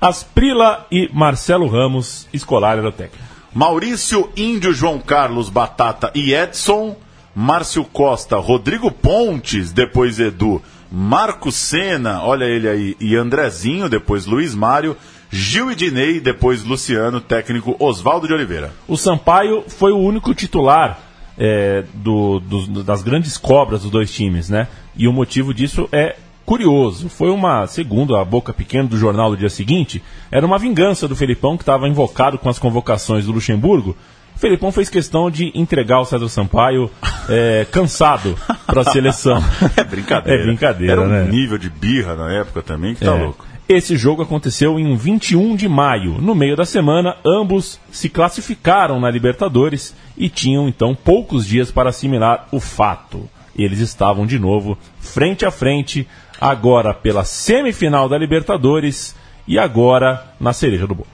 Asprila e Marcelo Ramos, escolar era o técnico. Maurício Índio, João Carlos Batata e Edson, Márcio Costa, Rodrigo Pontes, depois Edu, Marco Sena, olha ele aí, e Andrezinho, depois Luiz Mário, Gil e Dinei, depois Luciano, técnico Oswaldo de Oliveira. O Sampaio foi o único titular é, do, do, das grandes cobras dos dois times, né? E o motivo disso é curioso. Foi uma, segundo a boca pequena do jornal do dia seguinte, era uma vingança do Felipão que estava invocado com as convocações do Luxemburgo. O Felipão fez questão de entregar o César Sampaio é, cansado para a seleção. é brincadeira. É brincadeira, era um né? nível de birra na época também que tá é. louco. Esse jogo aconteceu em 21 de maio. No meio da semana, ambos se classificaram na Libertadores e tinham então poucos dias para assimilar o fato. Eles estavam de novo frente a frente agora pela semifinal da Libertadores e agora na cereja do bolo.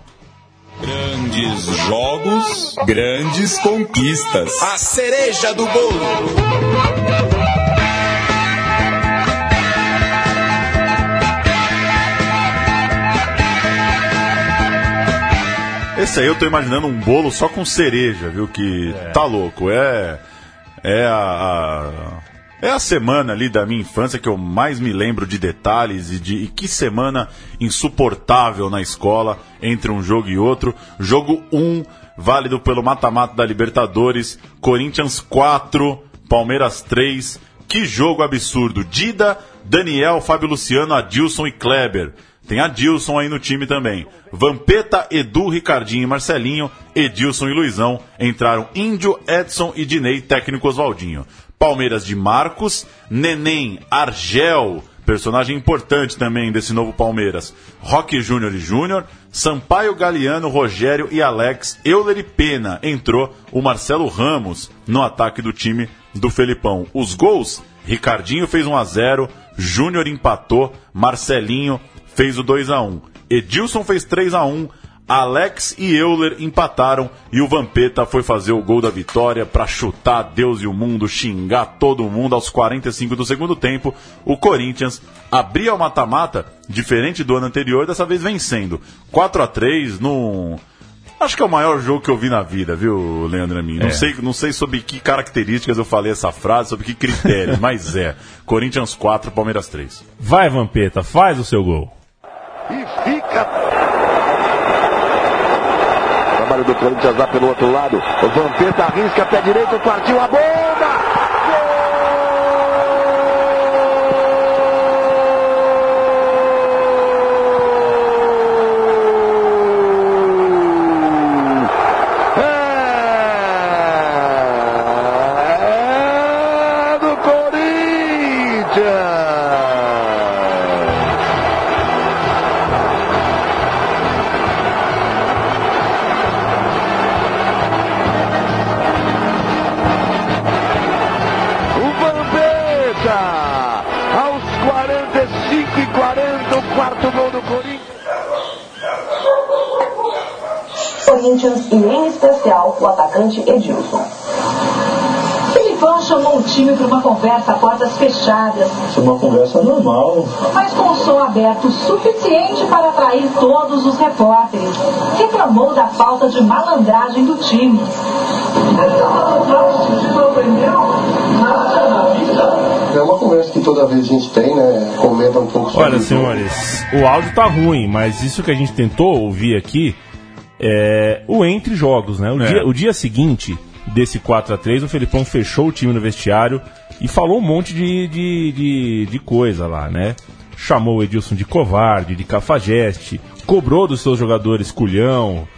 Grandes jogos, grandes conquistas. A cereja do bolo. Esse aí eu tô imaginando um bolo só com cereja, viu? Que é. tá louco. É. É a, a é a semana ali da minha infância que eu mais me lembro de detalhes e de e que semana insuportável na escola entre um jogo e outro. Jogo 1, válido pelo mata-mata da Libertadores, Corinthians 4, Palmeiras 3. Que jogo absurdo. Dida, Daniel, Fábio Luciano, Adilson e Kleber. Tem Adilson aí no time também. Vampeta, Edu, Ricardinho e Marcelinho, Edilson e Luizão. Entraram Índio, Edson e Dinei, técnico Oswaldinho. Palmeiras de Marcos, Neném, Argel, personagem importante também desse novo Palmeiras. Roque Júnior e Júnior, Sampaio Galeano, Rogério e Alex, Euler e Pena. Entrou o Marcelo Ramos no ataque do time do Felipão. Os gols, Ricardinho fez 1 a 0, Júnior empatou, Marcelinho fez o 2 a 1. Edilson fez 3 a 1. Alex e Euler empataram e o Vampeta foi fazer o gol da vitória para chutar Deus e o mundo, xingar todo mundo aos 45 do segundo tempo. O Corinthians abria o mata-mata, diferente do ano anterior, dessa vez vencendo. 4 a 3 num Acho que é o maior jogo que eu vi na vida, viu, Leandro Amin? Não, É. sei, não sei sobre que características eu falei essa frase, sobre que critérios, mas é. Corinthians 4, Palmeiras 3. Vai, Vampeta, faz o seu gol. E fica. Trabalho do Corinthians lá pelo outro lado. O Vampeta arrisca pé direito, partiu a bomba! O atacante Edilson. Filipão chamou o time para uma conversa a portas fechadas, Isso é uma conversa normal. mas com som aberto suficiente para atrair todos os repórteres. Reclamou da falta de malandragem do time. É uma conversa que toda vez a gente tem, né? Comenta um pouco sobre Olha, o senhores, o áudio tá ruim, mas isso que a gente tentou ouvir aqui é o entre jogos, né? O, É. dia, o dia seguinte desse 4 a 3 o Felipão fechou o time no vestiário e falou um monte de, de, de, de coisa lá, né? Chamou o Edilson de covarde, de cafajeste, cobrou dos seus jogadores culhão,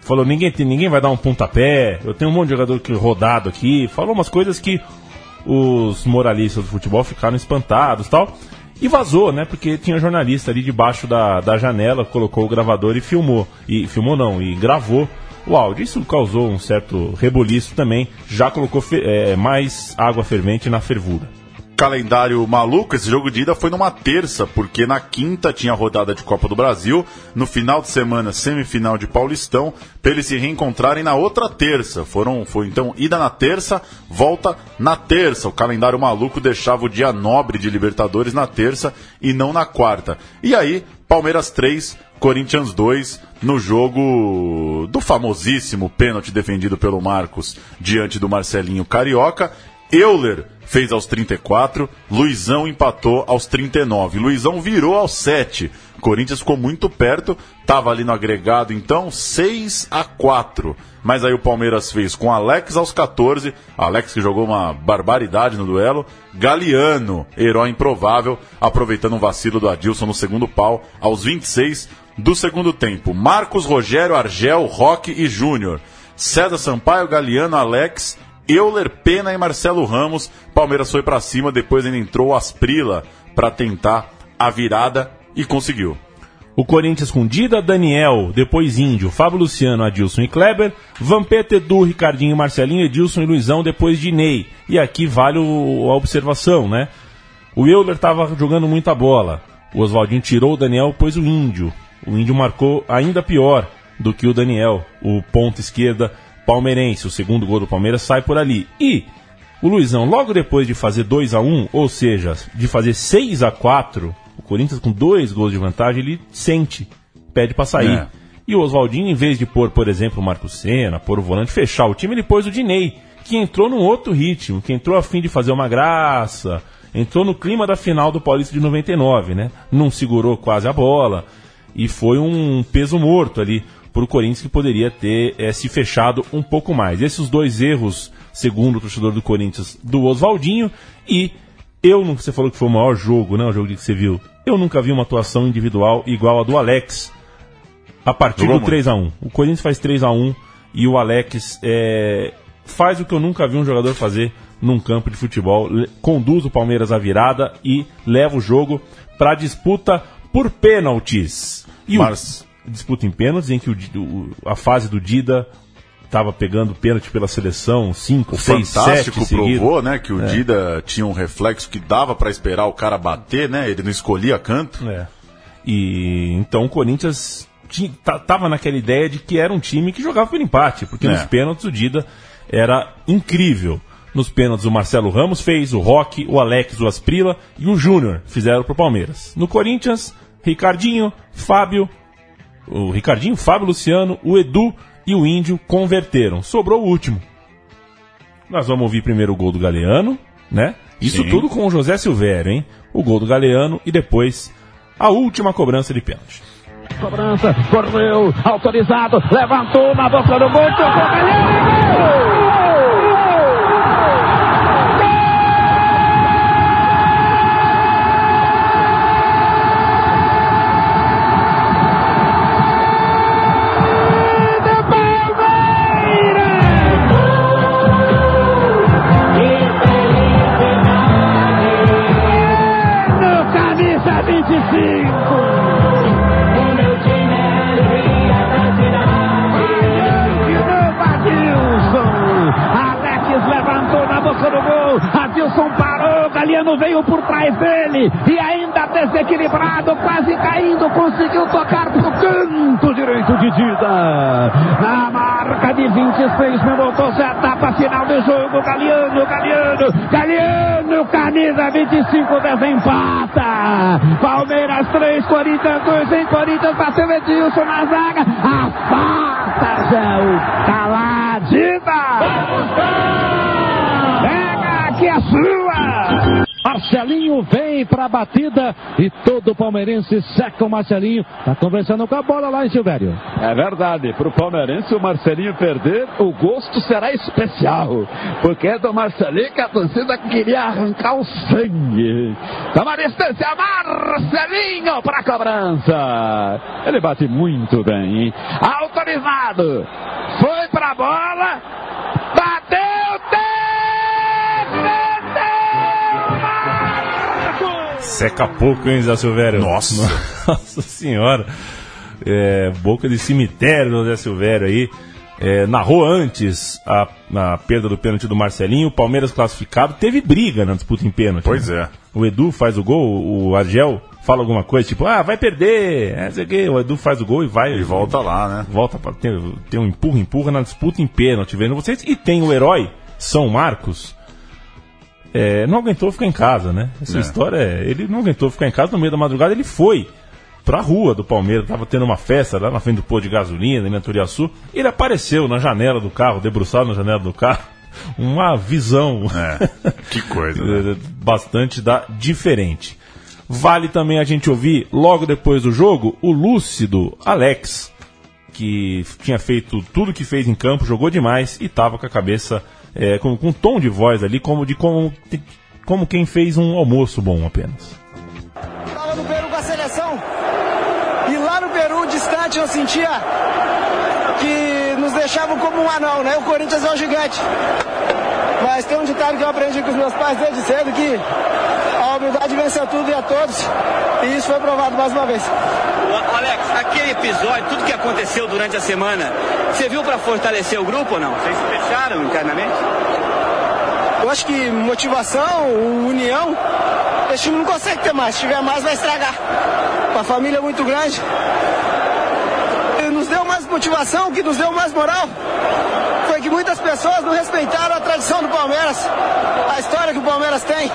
falou ninguém, tem- ninguém vai dar um pontapé, eu tenho um monte de jogador que- rodado aqui, falou umas coisas que os moralistas do futebol ficaram espantados tal. E vazou, né? Porque tinha jornalista ali debaixo da, da janela, colocou o gravador e filmou. E filmou não, e gravou o áudio. Isso causou um certo reboliço também. Já colocou é, mais água fervente na fervura. Calendário maluco, esse jogo de ida foi numa terça, porque na quinta tinha rodada de Copa do Brasil, no final de semana, semifinal de Paulistão, para eles se reencontrarem na outra terça. Foram, foi então ida na terça, volta na terça. O calendário maluco deixava o dia nobre de Libertadores na terça e não na quarta. E aí, Palmeiras 3, Corinthians 2, no jogo do famosíssimo pênalti defendido pelo Marcos diante do Marcelinho Carioca. Euler fez aos 34, Luizão empatou aos 39. Luizão virou aos 7. Corinthians ficou muito perto, estava ali no agregado, então 6 a 4. Mas aí o Palmeiras fez com Alex aos 14, Alex que jogou uma barbaridade no duelo, Galeano, herói improvável, aproveitando um vacilo do Adilson no segundo pau, aos 26 do segundo tempo. Marcos Rogério, Argel, Roque e Júnior. César Sampaio, Galeano, Alex, Euler, Pena e Marcelo Ramos. Palmeiras foi pra cima, depois ainda entrou Asprila pra tentar a virada e conseguiu. O Corinthians com Dida, Daniel, depois Índio, Fábio Luciano, Adilson e Kleber, Vampeta, Edu, Ricardinho, Marcelinho, Edilson e Luizão, depois de Ney. E aqui vale o- a observação, né? O Euler estava jogando muita bola. O Oswaldinho tirou o Daniel, pôs o Índio. O Índio marcou ainda pior do que o Daniel, o ponto esquerda palmeirense. O segundo gol do Palmeiras sai por ali. E o Luizão, logo depois de fazer 2 a 1 ou seja, de fazer 6 a 4 o Corinthians com dois gols de vantagem, ele sente, pede para sair. É. E o Oswaldinho, em vez de pôr, por exemplo, o Marco Senna, pôr o volante, fechar o time, ele pôs o Dinei, que entrou num outro ritmo, que entrou a fim de fazer uma graça, entrou no clima da final do Paulista de 99, né? Não segurou quase a bola, e foi um peso morto ali para o Corinthians que poderia ter eh, se fechado um pouco mais. Esses dois erros segundo o torcedor do Corinthians, do Oswaldinho. E eu, não- você falou que foi o maior jogo, né? O jogo que você viu. Eu nunca vi uma atuação individual igual a do Alex a partir Jogou do 3x1. O Corinthians faz 3x1 e o Alex é, faz o que eu nunca vi um jogador fazer num campo de futebol. Conduz o Palmeiras à virada e leva o jogo para disputa por pênaltis. E o- disputa em pênaltis em que o o- a fase do Dida estava pegando pênalti pela seleção 5, O 6, 7 Fantástico seguidos. provou, né, que o É. Dida tinha um reflexo que dava pra esperar o cara bater, né? Ele não escolhia canto. É. E então o Corinthians ti- ta- tava naquela ideia de que era um time que jogava pelo empate, porque É. nos pênaltis o Dida era incrível. Nos pênaltis o Marcelo Ramos fez, o Roque, o Alex, o Asprila e o Júnior fizeram pro Palmeiras. No Corinthians, Ricardinho, Fábio, o Ricardinho, Fábio Luciano, o Edu e o Índio converteram. Sobrou o último. Nós vamos ouvir primeiro o gol do Galeano, né? Isso Sim. tudo com o José Silvério, hein? O gol do Galeano e depois a última cobrança de pênalti. Cobrança, correu, autorizado, levantou na boca do gol, tocou Galhardo, No Galeano veio por trás dele. E ainda desequilibrado, quase caindo, conseguiu tocar pro canto direito de Dida. Na marca de 26 minutos, etapa final do jogo. Galeano, Galeano, Galeano, camisa 25 desempata. Palmeiras 3, Corinthians 2, em Corinthians bateu Edilson na zaga. Afasta, Zé, o Caladida. Pega aqui a sua. Marcelinho vem para a batida e todo palmeirense seca o Marcelinho. Tá conversando com a bola lá em Silvério. É verdade, para o palmeirense o Marcelinho perder, o gosto será especial. Porque é do Marcelinho que a torcida queria arrancar o sangue. Toma distância, Marcelinho para a cobrança. Ele bate muito bem, hein? Autorizado. Foi para a bola. Seca pouco, hein, Zé Silvério? Nossa. Nossa senhora. É, boca de cemitério do Zé Silvério aí. É, narrou antes a, a perda do pênalti do Marcelinho, o Palmeiras classificado, teve briga na disputa em pênalti. Pois né? é. O Edu faz o gol, o Argel fala alguma coisa, tipo, ah, vai perder, é, sei o quê. o Edu faz o gol e vai. E volta lá, né? Volta para ter, ter um empurra, empurra na disputa em pênalti, vendo vocês. E tem o herói, São Marcos, é, não aguentou ficar em casa, né? Essa É. história é. Ele não aguentou ficar em casa no meio da madrugada, ele foi pra rua do Palmeiras, tava tendo uma festa lá na frente do pôr de gasolina, em Turiaçu. Ele apareceu na janela do carro, debruçado na janela do carro. Uma visão É, que coisa. né? bastante da, diferente. Vale também a gente ouvir, logo depois do jogo, o lúcido Alex, que tinha feito tudo que fez em campo, jogou demais e tava com a cabeça é, com, com um tom de voz ali, como de como, como quem fez um almoço bom apenas. Estava no Peru com a seleção. E lá no Peru, distante, eu sentia que nos deixavam como um anão, né? O Corinthians é um gigante. Mas tem um ditado que eu aprendi com os meus pais desde cedo que a humildade venceu tudo e a todos. E isso foi provado mais uma vez. Alex, aquele episódio, tudo que aconteceu durante a semana, você viu para fortalecer o grupo ou não? Vocês fecharam internamente? Eu acho que motivação, união, esse time não consegue ter mais. Se tiver mais, vai estragar. Uma família muito grande. E nos deu mais motivação, que nos deu mais moral foi que muitas pessoas não respeitaram a tradição do Palmeiras, a história que o Palmeiras tem.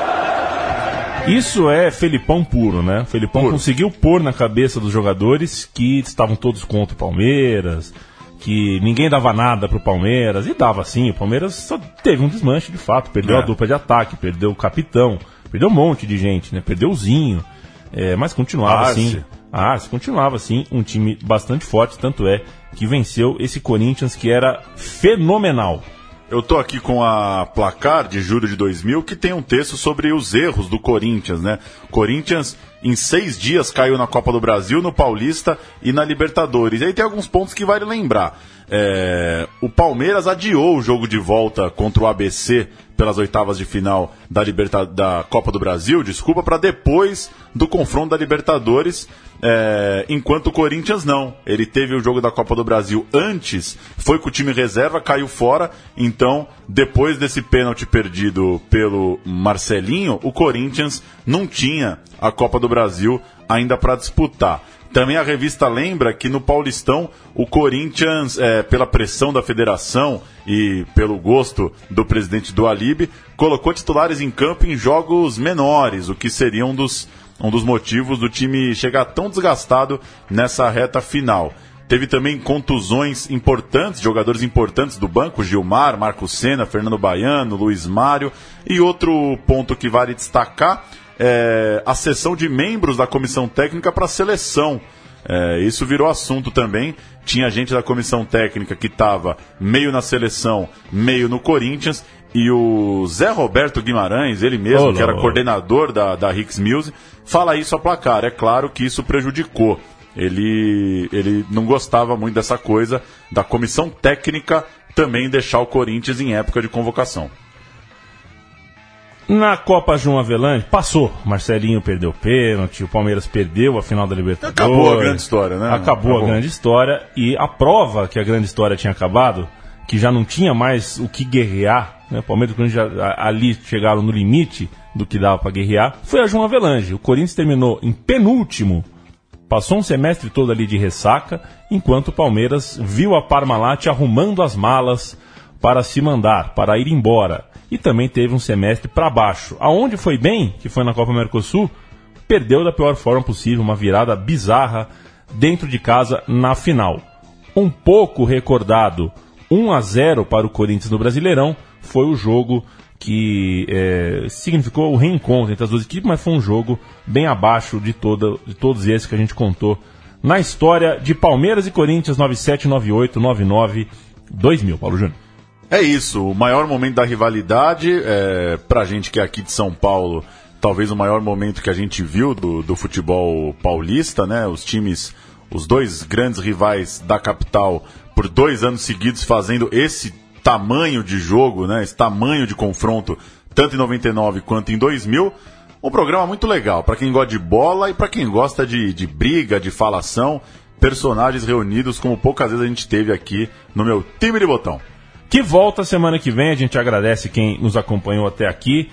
Isso é Felipão puro, né? Felipão conseguiu pôr na cabeça dos jogadores que estavam todos contra o Palmeiras, que ninguém dava nada pro Palmeiras, e dava sim, o Palmeiras só teve um desmanche de fato, perdeu É. a dupla de ataque, perdeu o capitão, perdeu um monte de gente, né? Perdeu o Zinho, é, mas continuava Arce. assim. A Arce continuava assim, um time bastante forte, tanto é que venceu esse Corinthians que era fenomenal. Eu tô aqui com a placar de julho de 2000 que tem um texto sobre os erros do Corinthians, né? Corinthians em seis dias caiu na Copa do Brasil, no Paulista e na Libertadores. E aí tem alguns pontos que vale lembrar. É, o Palmeiras adiou o jogo de volta contra o ABC pelas oitavas de final da, Liberta da Copa do Brasil, desculpa, para depois do confronto da Libertadores, é, enquanto o Corinthians não. Ele teve o jogo da Copa do Brasil antes, foi com o time reserva, caiu fora, então depois desse pênalti perdido pelo Marcelinho, o Corinthians não tinha a Copa do Brasil ainda para disputar. Também a revista lembra que no Paulistão o Corinthians, é, pela pressão da federação e pelo gosto do presidente do Alibe, colocou titulares em campo em jogos menores, o que seria um dos, um dos motivos do time chegar tão desgastado nessa reta final. Teve também contusões importantes, jogadores importantes do banco, Gilmar, Marco Senna, Fernando Baiano, Luiz Mário. E outro ponto que vale destacar é, a sessão de membros da comissão técnica para a seleção. É, isso virou assunto também. Tinha gente da comissão técnica que estava meio na seleção, meio no Corinthians. E o Zé Roberto Guimarães, ele mesmo, que era coordenador da, da Hicks Music, fala isso a placar. É claro que isso prejudicou. Ele, ele não gostava muito dessa coisa da comissão técnica também deixar o Corinthians em época de convocação. Na Copa João Avelange, passou. Marcelinho perdeu o pênalti, o Palmeiras perdeu a final da Libertadores. Acabou a grande história, né? Acabou, Acabou. a grande história. E a prova que a grande história tinha acabado, que já não tinha mais o que guerrear, né? Palmeiras e Corinthians ali chegaram no limite do que dava para guerrear, foi a João Avelange. O Corinthians terminou em penúltimo, passou um semestre todo ali de ressaca, enquanto o Palmeiras viu a Parmalat arrumando as malas para se mandar, para ir embora. E também teve um semestre para baixo. Aonde foi bem, que foi na Copa Mercosul, perdeu da pior forma possível, uma virada bizarra dentro de casa na final. Um pouco recordado 1 a 0 para o Corinthians no Brasileirão foi o jogo que eh, significou o reencontro entre as duas equipes, mas foi um jogo bem abaixo de, toda, de todos esses que a gente contou na história de Palmeiras e Corinthians 97, 98, 99, 2000. Paulo Júnior. É isso, o maior momento da rivalidade, é, pra gente que é aqui de São Paulo, talvez o maior momento que a gente viu do, do futebol paulista, né? Os times, os dois grandes rivais da capital, por dois anos seguidos fazendo esse tamanho de jogo, né? Esse tamanho de confronto, tanto em 99 quanto em 2000. Um programa muito legal, para quem gosta de bola e para quem gosta de, de briga, de falação, personagens reunidos como poucas vezes a gente teve aqui no meu time de botão. que volta semana que vem. A gente agradece quem nos acompanhou até aqui.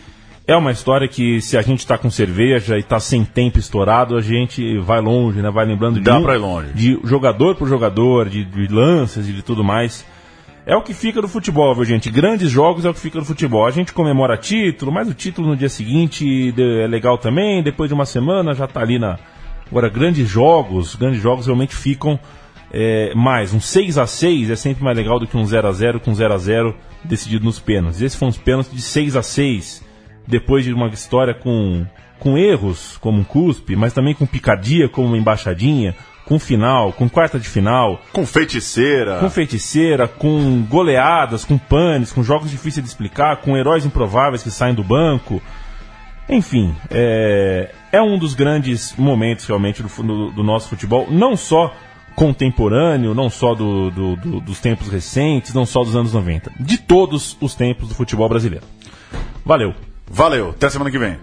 É uma história que, se a gente está com cerveja e está sem tempo estourado, a gente vai longe, né? Vai lembrando de, Dá um- longe. de jogador por jogador, de, de lances e de tudo mais. É o que fica do futebol, viu, gente? Grandes jogos é o que fica do futebol. A gente comemora título, mas o título no dia seguinte é legal também. Depois de uma semana já tá ali na. Agora, grandes jogos, grandes jogos realmente ficam é, mais. Um 6 a 6 é sempre mais legal do que um 0 a 0 com 0 a 0 decidido nos pênaltis. Esses foram os pênaltis de 6 a 6 depois de uma história com, com erros, como um cuspe, mas também com picardia, como uma embaixadinha, com final, com quarta de final. Com feiticeira. Com feiticeira, com goleadas, com panes, com jogos difíceis de explicar, com heróis improváveis que saem do banco. Enfim, é, é um dos grandes momentos realmente do, do- do nosso futebol, não só contemporâneo, não só do- do- do- dos tempos recentes, não só dos anos 90, de todos os tempos do futebol brasileiro. Valeu! Valeu, até semana que vem.